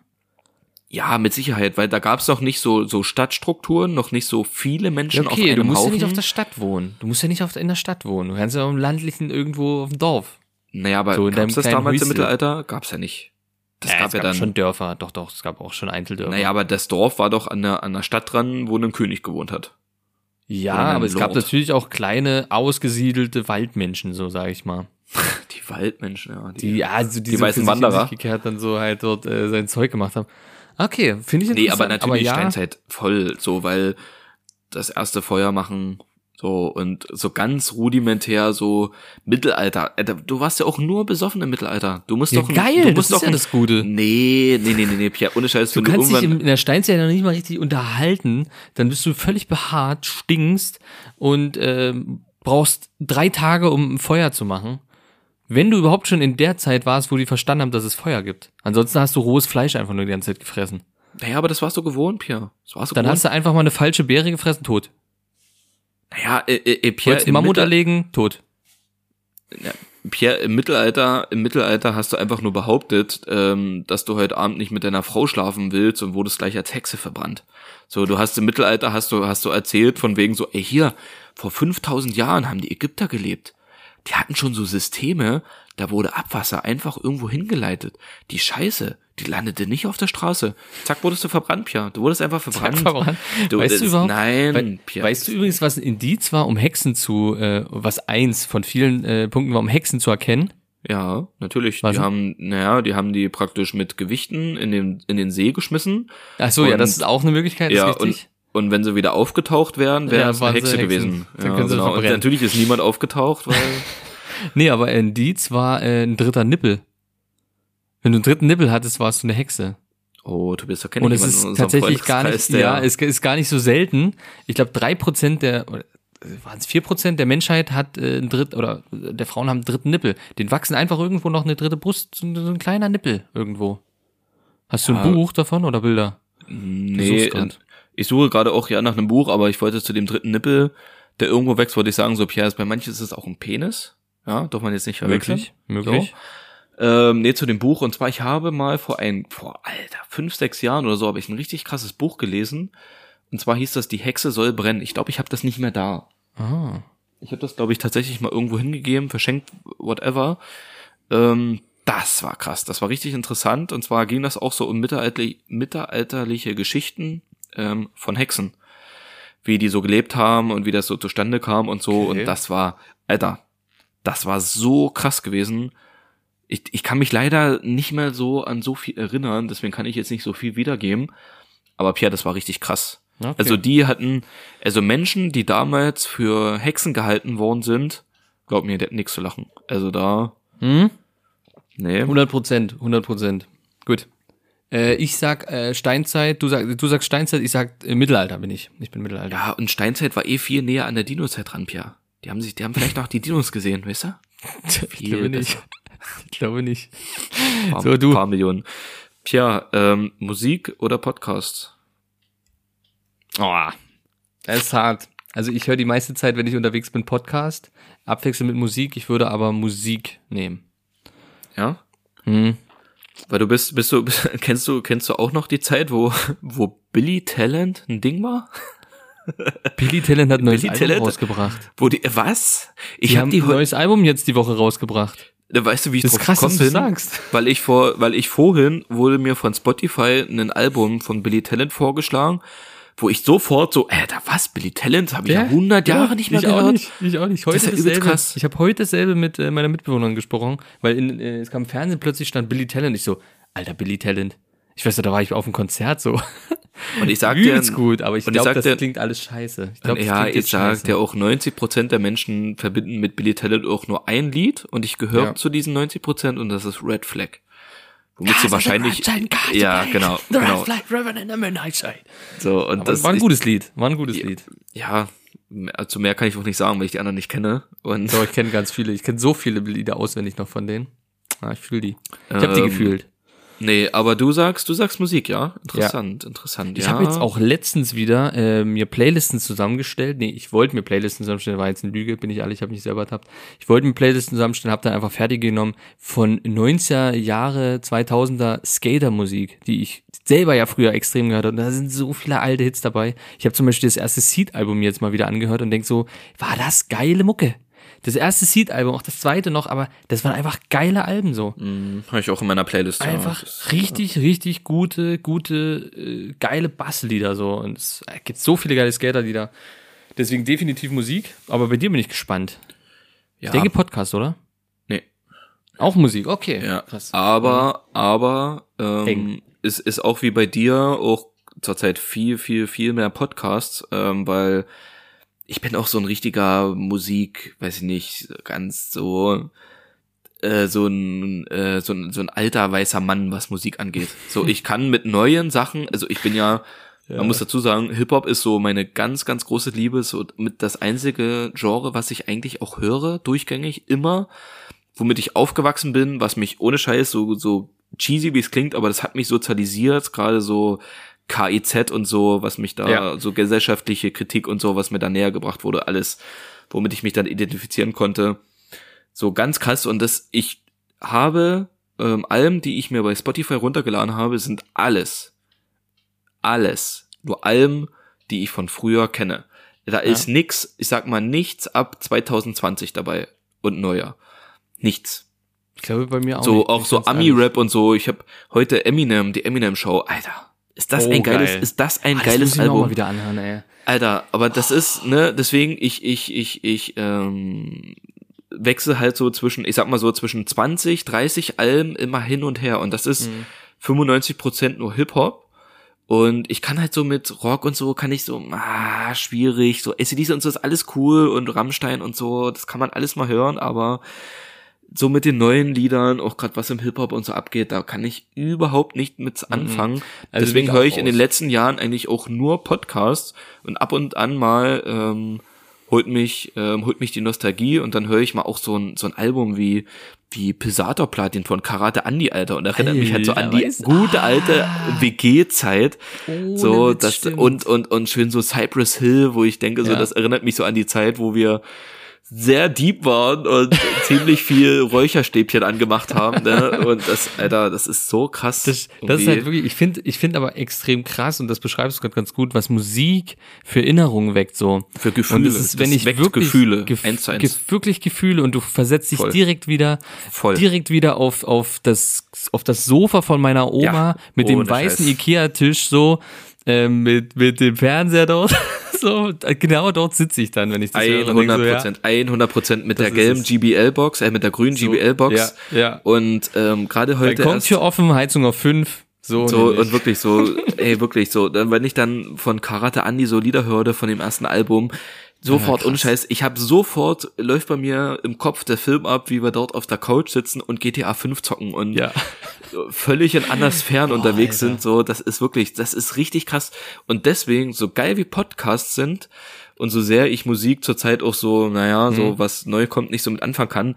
ja, mit Sicherheit, weil da gab's noch nicht so, so Stadtstrukturen, noch nicht so viele Menschen auf okay, einem du musst Haufen. ja nicht auf der Stadt wohnen. Du musst ja nicht auf, in der Stadt wohnen. Du kannst ja im ländlichen irgendwo auf dem Dorf. naja, aber so gab's das damals im Häuschen. Mittelalter? Gab's ja nicht. Das Ja, gab es ja gab dann. schon Dörfer. Doch, doch, es gab auch schon Einzeldörfer. Naja, aber das Dorf war doch an der, an der Stadt dran, wo ein König gewohnt hat. ja, aber es gab Lord. natürlich auch kleine, ausgesiedelte Waldmenschen, so sage ich mal. Die Waldmenschen, ja. Die, ja, also die, so weißen Wanderer. gekehrt dann so halt dort äh, sein Zeug gemacht haben. Okay, finde ich Nee, aber interessant. natürlich ja, Steinzeit voll so, weil das erste Feuer machen, So, und so ganz rudimentär, so Mittelalter. Alter, Du warst ja auch nur besoffen im Mittelalter. Du musst Ja, doch. geil, du das musst ist doch ja das Gute. Nee, nee, nee, nee, nee, Pierre, ohne Scheiß, Du wenn du kannst dich in, der Steinzeit noch nicht mal richtig unterhalten, dann bist du völlig behaart, stinkst und ähm, brauchst drei Tage, um ein Feuer zu machen. Wenn du überhaupt schon in der Zeit warst, wo die verstanden haben, dass es Feuer gibt. Ansonsten hast du rohes Fleisch einfach nur die ganze Zeit gefressen. naja, aber das warst du gewohnt, Pierre. Das warst du Dann gewohnt. hast du einfach mal eine falsche Beere gefressen, tot. Naja, äh, äh, Pierre, Wolltest im Mammut Mittel- erlegen, tot. Pierre, im Mittelalter, im Mittelalter hast du einfach nur behauptet, ähm, dass du heute Abend nicht mit deiner Frau schlafen willst und wurdest gleich als Hexe verbrannt. So, du hast im Mittelalter hast du, hast du erzählt von wegen so, ey, hier, vor 5000 Jahren haben die Ägypter gelebt. Die hatten schon so Systeme, da wurde Abwasser einfach irgendwo hingeleitet. Die Scheiße, die landete nicht auf der Straße. Zack, wurdest du verbrannt, Pierre. Du wurdest einfach verbrannt. verbrannt. Du, weißt du überhaupt? Nein, Pierre. Weißt du übrigens, was ein Indiz war, um Hexen zu, äh, was eins von vielen äh, Punkten war, um Hexen zu erkennen? Ja, natürlich. Was die haben, naja, die haben die praktisch mit Gewichten in den, in den See geschmissen. Ach so, ja, Und- das ist auch eine Möglichkeit, ja, ist richtig. und, und wenn sie wieder aufgetaucht wären, wäre Ja, es eine Hexe gewesen. Dann Ja, können sie genau. Und natürlich ist niemand aufgetaucht, weil, Nee, aber ein Indiz war äh, ein dritter Nippel. Wenn du einen dritten Nippel hattest, warst du eine Hexe. oh, du bist doch kenn Und es ist tatsächlich gar nicht, ja, es ist gar nicht so selten. Ich glaube, drei Prozent der, oder waren es vier Prozent der Menschheit hat äh, einen dritt, oder der Frauen haben einen dritten Nippel. Den wachsen einfach irgendwo noch eine dritte Brust, so, ein- so ein kleiner Nippel irgendwo. Hast du ein Ja. Buch davon oder Bilder? nee, ich suche gerade auch ja nach einem Buch, aber ich wollte zu dem dritten Nippel, der irgendwo wächst, wollte ich sagen, so Pierre, bei manchen ist es auch ein Penis. Ja, darf man jetzt nicht verwechseln. Möglich, möglich. Ähm, nee, zu dem Buch. Und zwar, ich habe mal vor ein, vor, Alter, fünf, sechs Jahren oder so, habe ich ein richtig krasses Buch gelesen. Und zwar hieß das, die Hexe soll brennen. Ich glaube, ich habe das nicht mehr da. Ah. Ich habe das, glaube ich, tatsächlich mal irgendwo hingegeben, verschenkt, whatever. Ähm, das war krass, das war richtig interessant. Und zwar ging das auch so um mittelalterli mittelalterliche Geschichten ähm, von Hexen. Wie die so gelebt haben und wie das so zustande kam und so. Okay. Und das war, Alter, das war so krass gewesen. Ich, ich kann mich leider nicht mehr so an so viel erinnern, deswegen kann ich jetzt nicht so viel wiedergeben. Aber Pierre, das war richtig krass. Okay. Also die hatten, also Menschen, die damals für Hexen gehalten worden sind, glaub mir, der hat nix zu lachen. Also da, Hm? nee. 100 Prozent, 100 Prozent. Gut. Äh, ich sag äh, Steinzeit, du, sag, du sagst Steinzeit, ich sag äh, Mittelalter bin ich. Ich bin Mittelalter. Ja, und Steinzeit war eh viel näher an der Dino-Zeit dran, Pierre. Die haben sich, die haben vielleicht noch die Dinos gesehen, weißt du? ich glaube nicht. Ich glaube nicht. Paar, So, du. Paar Millionen. Pierre, ähm, Musik oder Podcast? Oh, das ist hart. Also ich höre die meiste Zeit, wenn ich unterwegs bin, Podcast, abwechselnd mit Musik. Ich würde aber Musik nehmen. Ja? Hm. Weil du bist, bist du, bist, kennst du, kennst du auch noch die Zeit, wo, wo Billy Talent ein Ding war? Billy Talent hat ein neues Billy Album Talent? rausgebracht. Wo die, was? Ich Die hab die neues Album jetzt die Woche rausgebracht. Weißt du, wie ich Das drauf krass, gekommen bin? sagst. Weil ich vor, weil ich vorhin wurde mir von Spotify ein Album von Billy Talent vorgeschlagen, wo ich sofort so, Alter, was, Billy Talent? Habe ich ja 100 Jahre nicht mehr ich gehört. Auch nicht, ich auch nicht. Heute Das ist ja dasselbe. krass. Ich habe heute dasselbe mit äh, meiner Mitbewohnerin gesprochen, weil in, äh, es kam im Fernsehen plötzlich stand Billy Talent. Ich so, alter Billy Talent. Ich weiß ja, da war ich auf dem Konzert so. Und ich sag dir, gut, aber ich glaube, das dir- klingt alles scheiße. Ich glaub, ja, ich jetzt sag dir auch 90% der Menschen verbinden mit Billy Talent auch nur ein Lied und ich gehöre Ja. zu diesen 90% und das ist Red Flag. Womit sie wahrscheinlich, ja, genau, genau, so, und Aber das, war ein gutes Lied. War ein gutes Lied. ja, zu mehr kann ich auch nicht sagen, weil ich die anderen nicht kenne und, So, ich kenne ganz viele. Ich kenne so viele Lieder auswendig noch von denen. Ah, ich fühle die. Ich habe die Ähm, gefühlt. Nee, aber du sagst, du sagst Musik, ja? Interessant, interessant, Ich ja. habe jetzt auch letztens wieder äh, mir Playlisten zusammengestellt. Nee, ich wollte mir Playlisten zusammenstellen, war jetzt eine Lüge, bin ich ehrlich, ich habe mich selber ertappt. Ich wollte mir Playlisten zusammenstellen, habe dann einfach fertig genommen von 90er Jahre, 2000er Skatermusik, die ich selber ja früher extrem gehört habe. Und da sind so viele alte Hits dabei. Ich habe zum Beispiel das erste Seed-Album jetzt mal wieder angehört und denk so, war das geile Mucke. Das erste Seed-Album, auch das zweite noch, aber das waren einfach geile Alben so. Hm, Habe ich auch in meiner Playlist. ja. Einfach Das- richtig, richtig gute, gute, äh, geile Basslieder so. Und es gibt so viele geile Skaterlieder. Deswegen definitiv Musik. Aber bei dir bin ich gespannt. ja. Ich denke Podcast, oder? Nee. Auch Musik, okay. Ja, Krass. aber, aber, ähm, Eng. es ist auch wie bei dir auch zurzeit viel, viel, viel mehr Podcasts, ähm, weil ich bin auch so ein richtiger Musik, weiß ich nicht, ganz so äh, so ein äh, so ein so ein alter weißer Mann, was Musik angeht. So ich kann mit neuen Sachen, also ich bin ja, man muss dazu sagen, Hip Hop ist so meine ganz ganz große Liebe, so mit das einzige Genre, was ich eigentlich auch höre durchgängig immer, womit ich aufgewachsen bin, was mich ohne Scheiß so so cheesy wie es klingt, aber das hat mich sozialisiert, gerade so KIZ und so, was mich da, Ja. so gesellschaftliche Kritik und so, was mir da näher gebracht wurde, alles, womit ich mich dann identifizieren konnte. So ganz krass und das, ich habe ähm, Alben, die ich mir bei Spotify runtergeladen habe, sind alles, alles, nur Alben, die ich von früher kenne. Da ist nix, ich sag mal nichts ab 2020 dabei und neuer. Nichts. Ich glaube bei mir auch. So nicht, auch so ehrlich. Ami-Rap und so. Ich habe heute Eminem, die Eminem Show. Alter, ist das Oh, ein geiles, geil. ist das ein Ah, das geiles mir auch mal Album? wieder anhören, ey. Alter, aber das ist, ne, deswegen, ich, ich, ich, ich, ähm, wechsle halt so zwischen, ich sag mal so, zwischen 20, 30 Alben immer hin und her. Und das ist Mhm. 95% nur Hip-Hop. Und ich kann halt so mit Rock und so, kann ich so, ah, schwierig, so ACDs und so ist alles cool und Rammstein und so, das kann man alles mal hören, aber so mit den neuen Liedern, auch gerade was im Hip-Hop und so abgeht, da kann ich überhaupt nicht mit anfangen. Also Deswegen ich höre ich in den raus. letzten Jahren eigentlich auch nur Podcasts und ab und an mal ähm, holt mich ähm, holt mich die Nostalgie und dann höre ich mal auch so ein so ein Album wie wie Pesator Platin von Karate Andy Alter und erinnert mich halt so an Alter, die gute alte WG Zeit so Ohne Witz, das stimmt. und und und schön so Cypress Hill wo ich denke so Ja. das erinnert mich so an die Zeit wo wir sehr deep waren und ziemlich viel Räucherstäbchen angemacht haben ne? und das Alter das ist so krass Das, das ist halt wirklich, ich finde, ich finde aber extrem krass und das beschreibst du gerade ganz gut, was Musik für Erinnerungen weckt so. Für Gefühle. Und das ist, wenn Das ich wirklich Gefühle, gef eins zu eins. gef- wirklich Gefühle und du versetzt dich Voll. direkt wieder, Voll. direkt wieder auf auf das auf das Sofa von meiner Oma Ja, mit dem weißen. Ikea-Tisch so ähm, mit mit dem Fernseher dort. so genau dort sitze ich dann, wenn ich das höre und denk 100 so, ja, Prozent, 100 Prozent mit der gelben. GBL-Box, äh, mit der grünen GBL-Box. ja, ja. Und ähm, gerade heute Kommt Tür offen, Heizung auf fünf. So, so nämlich. und wirklich so, ey, wirklich so. Dann, wenn ich dann von Karate Andy so Lieder hörte von dem ersten Album, sofort krass. ohne Scheiß, ich habe sofort läuft bei mir im Kopf der Film ab, wie wir dort auf der Couch sitzen und GTA 5 zocken und ja. Völlig in anderen Sphären unterwegs Alter. sind, so, das ist wirklich, das ist richtig krass. Und deswegen, so geil wie Podcasts sind und so sehr ich Musik zurzeit auch so, naja, Mhm. so was neu kommt, nicht so mit anfangen kann,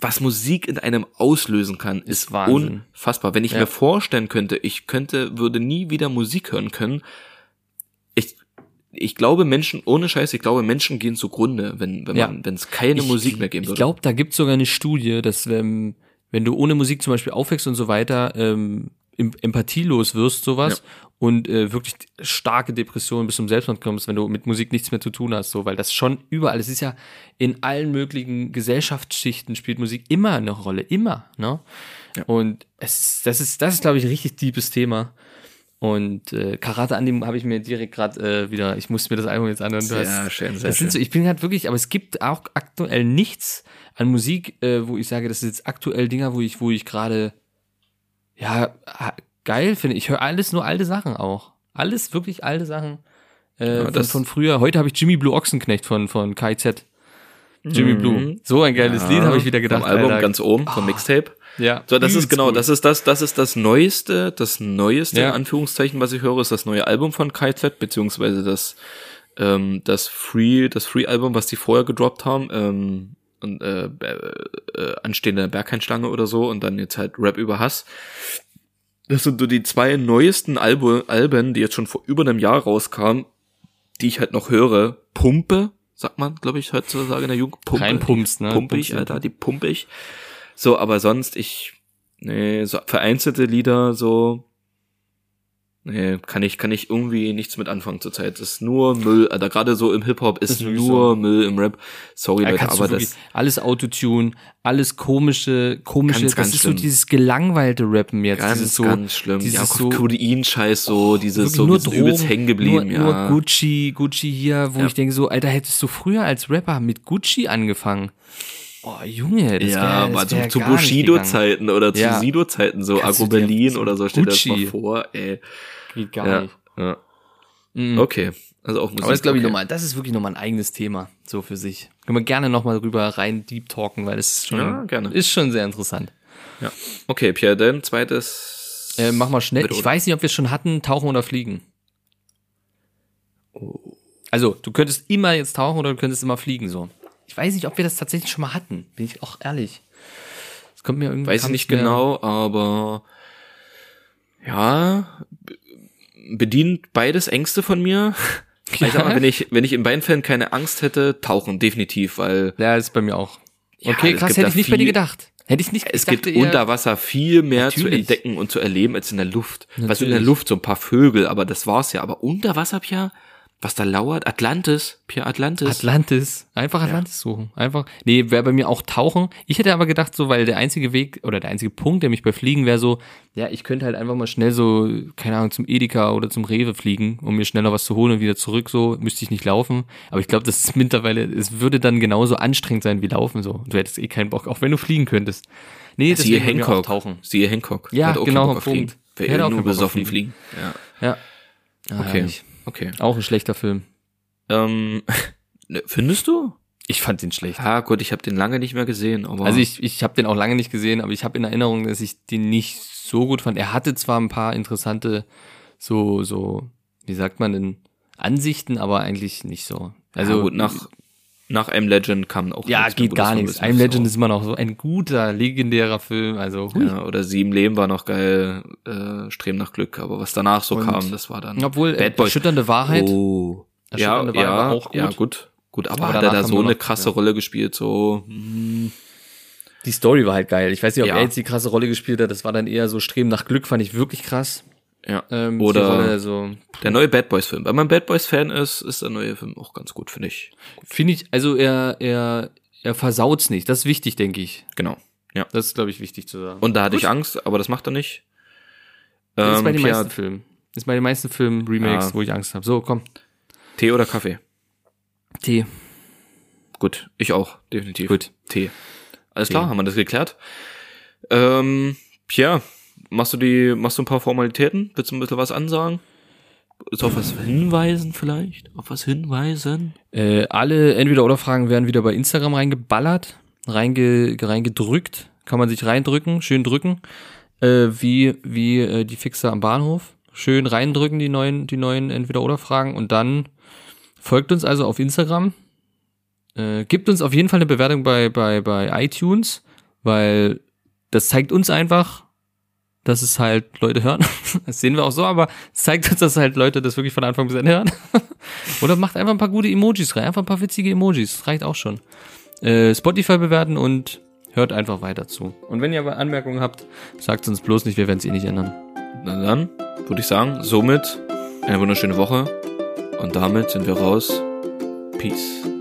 was Musik in einem auslösen kann, ist, Wahnsinn. unfassbar. Wenn ich Ja. mir vorstellen könnte, ich könnte, würde nie wieder Musik hören können, ich, ich glaube Menschen, ohne Scheiß, ich glaube Menschen gehen zugrunde, wenn, wenn Ja. man, wenn es keine Ich- Musik mehr geben Ich würde. glaube, da gibt es sogar eine Studie, dass ähm, wenn du ohne Musik zum Beispiel aufwächst und so weiter, ähm, em- empathielos wirst, sowas, und äh, wirklich starke Depressionen bis zum Selbstmord kommst, wenn du mit Musik nichts mehr zu tun hast, so, weil das schon überall, es ist ja in allen möglichen Gesellschaftsschichten spielt Musik immer eine Rolle, immer, ne? Und es ist, das ist, das ist, glaube ich, ein richtig deepes Thema. Und äh, Karate an dem habe ich mir direkt gerade äh, wieder, ich muss mir das Album jetzt anhören. Sehr hast, schön, sehr das sind so, schön. ich bin halt wirklich, aber es gibt auch aktuell nichts an Musik, äh, wo ich sage, das sind jetzt aktuell Dinger, wo ich, wo ich gerade ja geil finde. Ich höre alles nur alte Sachen auch. Alles wirklich alte Sachen äh, Ja, von, das- von früher. Heute habe ich Jimmy Blue Ochsenknecht von von KZ. Jimmy Mhm. Blue. So ein geiles Lied habe ich wieder gedacht. Vom Album Alter. ganz oben, vom Mixtape. Ja. So, das ist genau, das ist das, das ist das Neueste, das Neueste, Ja. in Anführungszeichen, was ich höre, ist das neue Album von KZ, beziehungsweise das, ähm, das Free, das Free-Album, was die vorher gedroppt haben, ähm, und, äh, äh, äh, anstehende Berghainschlange oder so, und dann jetzt halt Rap über Hass. Das sind so die zwei neuesten Albu Alben, die jetzt schon vor über einem Jahr rauskamen, die ich halt noch höre. Pumpe, sagt man, glaube ich, heutzutage in der Jugend. Pumpe. Reinpumpst, ne? Pumpe ich, Pumpst, Alter, die pumpe ich. So, aber sonst, ich, nee, so vereinzelte Lieder, so, nee, kann ich, kann ich irgendwie nichts mit anfangen zurzeit. Das ist nur Müll, Alter, gerade so im Hip-Hop ist, Ist nur so. Müll im Rap. Sorry, Leute, aber das, alles Autotune, alles komische, komische, Ganz, ganz das ist schlimm. so dieses gelangweilte Rappen jetzt. ganz, dieses so, ganz schlimm. Dieses Ja, so, Codein-Scheiß, so, dieses, wirklich so, nur sind übelst Drogen, hängen geblieben, nur, ja. nur Gucci, Gucci hier, wo Ja. ich denke so, Alter, hättest du früher als Rapper mit Gucci angefangen? Oh, Junge, das ja, wär, aber das zu, wär zu. Bushido-Zeiten oder zu Ja. Sido-Zeiten, so Kannst Agro Berlin oder so, stell dir das mal Gucci. vor, ey. Geht gar Ja, nicht. ja. Mhm. Okay. Also auch Musik. Aber das glaube ich, okay. nochmal, das ist wirklich nochmal ein eigenes Thema, so für sich. Können wir gerne nochmal drüber rein deep talken, weil das ist schon, Ja, gerne. ist schon sehr interessant. Ja. Okay, Pierre, dann zweites. Äh, mach mal schnell. Ich weiß nicht, ob wir es schon hatten, tauchen oder fliegen. Also, du könntest immer jetzt tauchen oder du könntest immer fliegen, so. Ich weiß nicht, ob wir das tatsächlich schon mal hatten. Bin ich auch ehrlich. Das kommt mir irgendwie. Weiß ich nicht mir- genau, aber ja, bedient beides Ängste von mir. Ich sag mal, wenn ich, wenn ich in beiden Fällen keine Angst hätte, tauchen definitiv, weil Ja, ist bei mir auch. Ja, Okay, es krass, hätte ich nicht bei dir viel- gedacht. Hätte ich nicht. es ich gibt unter Wasser viel mehr zu Natürlich. entdecken und zu erleben als in der Luft. Was in der Natürlich. Luft, so ein paar Vögel, aber das war's ja. Aber unter Wasser, Pierre, was da lauert, Atlantis, Pierre Atlantis. Atlantis. Einfach Atlantis suchen. Einfach. Nee, wäre bei mir auch tauchen. Ich hätte aber gedacht, so, weil der einzige Weg oder der einzige Punkt, der mich bei Fliegen wäre so, ja, ich könnte halt einfach mal schnell so, keine Ahnung, zum Edeka oder zum Rewe fliegen, um mir schneller was zu holen und wieder zurück, so, müsste ich nicht laufen. Aber ich glaube, das ist mittlerweile, es würde dann genauso anstrengend sein wie laufen, so. Du hättest eh keinen Bock, auch wenn du fliegen könntest. Nee, mir auch Hancock. tauchen. Siehe Hancock. Ja, genau, Punkt. Wer Hätte auch nur besoffen Fliegen. fliegen. Ja. Ja. Ah, Okay. herrlich. Okay. Auch ein schlechter Film. Ähm, ne, findest du? Ich fand den schlecht. Ja, gut, ich habe den lange nicht mehr gesehen, aber Also ich, ich habe den auch lange nicht gesehen, aber ich habe in Erinnerung, dass ich den nicht so gut fand. Er hatte zwar ein paar interessante, so, so, wie sagt man denn, Ansichten, aber eigentlich nicht so. Also ja, gut, nach nach M Legend kam auch ja, nichts geht gar nichts. I'm Legend ist immer noch so ein guter, legendärer Film. Also hui. ja, oder Sieben Leben war noch geil, äh, Streben nach Glück, aber was danach so Und- kam, das war dann Obwohl, äh, Bad Boys. erschütternde Wahrheit. Oh. Ja, Erschütternde Wahrheit ja, auch gut. ja, gut. Gut, aber, Aber hat er da so nur eine noch- krasse ja. Rolle gespielt, so hm, Die Story war halt geil. Ich weiß nicht, ob Ja. er jetzt die krasse Rolle gespielt hat. Das war dann eher so Streben nach Glück, fand ich wirklich krass. Ja. Ähm, Oder Rolle, so, der neue Bad Boys Film. Wenn man Bad Boys Fan ist, ist der neue Film auch ganz gut, finde ich. finde ich, also er, er, er versaut's nicht. Das ist wichtig, denke ich. Genau. Ja. Das ist, glaube ich, wichtig zu sagen. Und da hatte Gut. ich Angst, aber das macht er nicht. Das ist bei Ähm, den Pierre, meisten Filmen. Das ist bei den meisten Filmen Remakes, Ja. wo ich Angst habe. So, komm. Tee oder Kaffee? Tee. Gut, ich auch, definitiv. Gut. Tee. Alles Tee. klar, haben wir das geklärt. Ähm, Pierre, machst du die, machst du ein paar Formalitäten? Willst du ein bisschen was ansagen? Ist auf was hinweisen vielleicht? Auf was hinweisen? Äh, alle Entweder-Oder-Fragen werden wieder bei Instagram reingeballert, reinge, reingedrückt. Kann man sich reindrücken, schön drücken. Äh, wie wie äh, die Fixer am Bahnhof. Schön reindrücken, die neuen, die neuen Entweder-Oder-Fragen. Und dann folgt uns also auf Instagram. Äh, gibt uns auf jeden Fall eine Bewertung bei, bei, bei iTunes, weil das zeigt uns einfach, dass es halt Leute hören. Das sehen wir auch so, aber es zeigt uns, dass halt Leute das wirklich von Anfang bis Ende hören. Oder macht einfach ein paar gute Emojis rein, einfach ein paar witzige Emojis, reicht auch schon. Äh, Spotify bewerten und hört einfach weiter zu. Und wenn ihr aber Anmerkungen habt, sagt uns bloß nicht, wir werden es eh nicht ändern. Na dann, würde ich sagen, somit eine wunderschöne Woche. Und damit sind wir raus. Peace.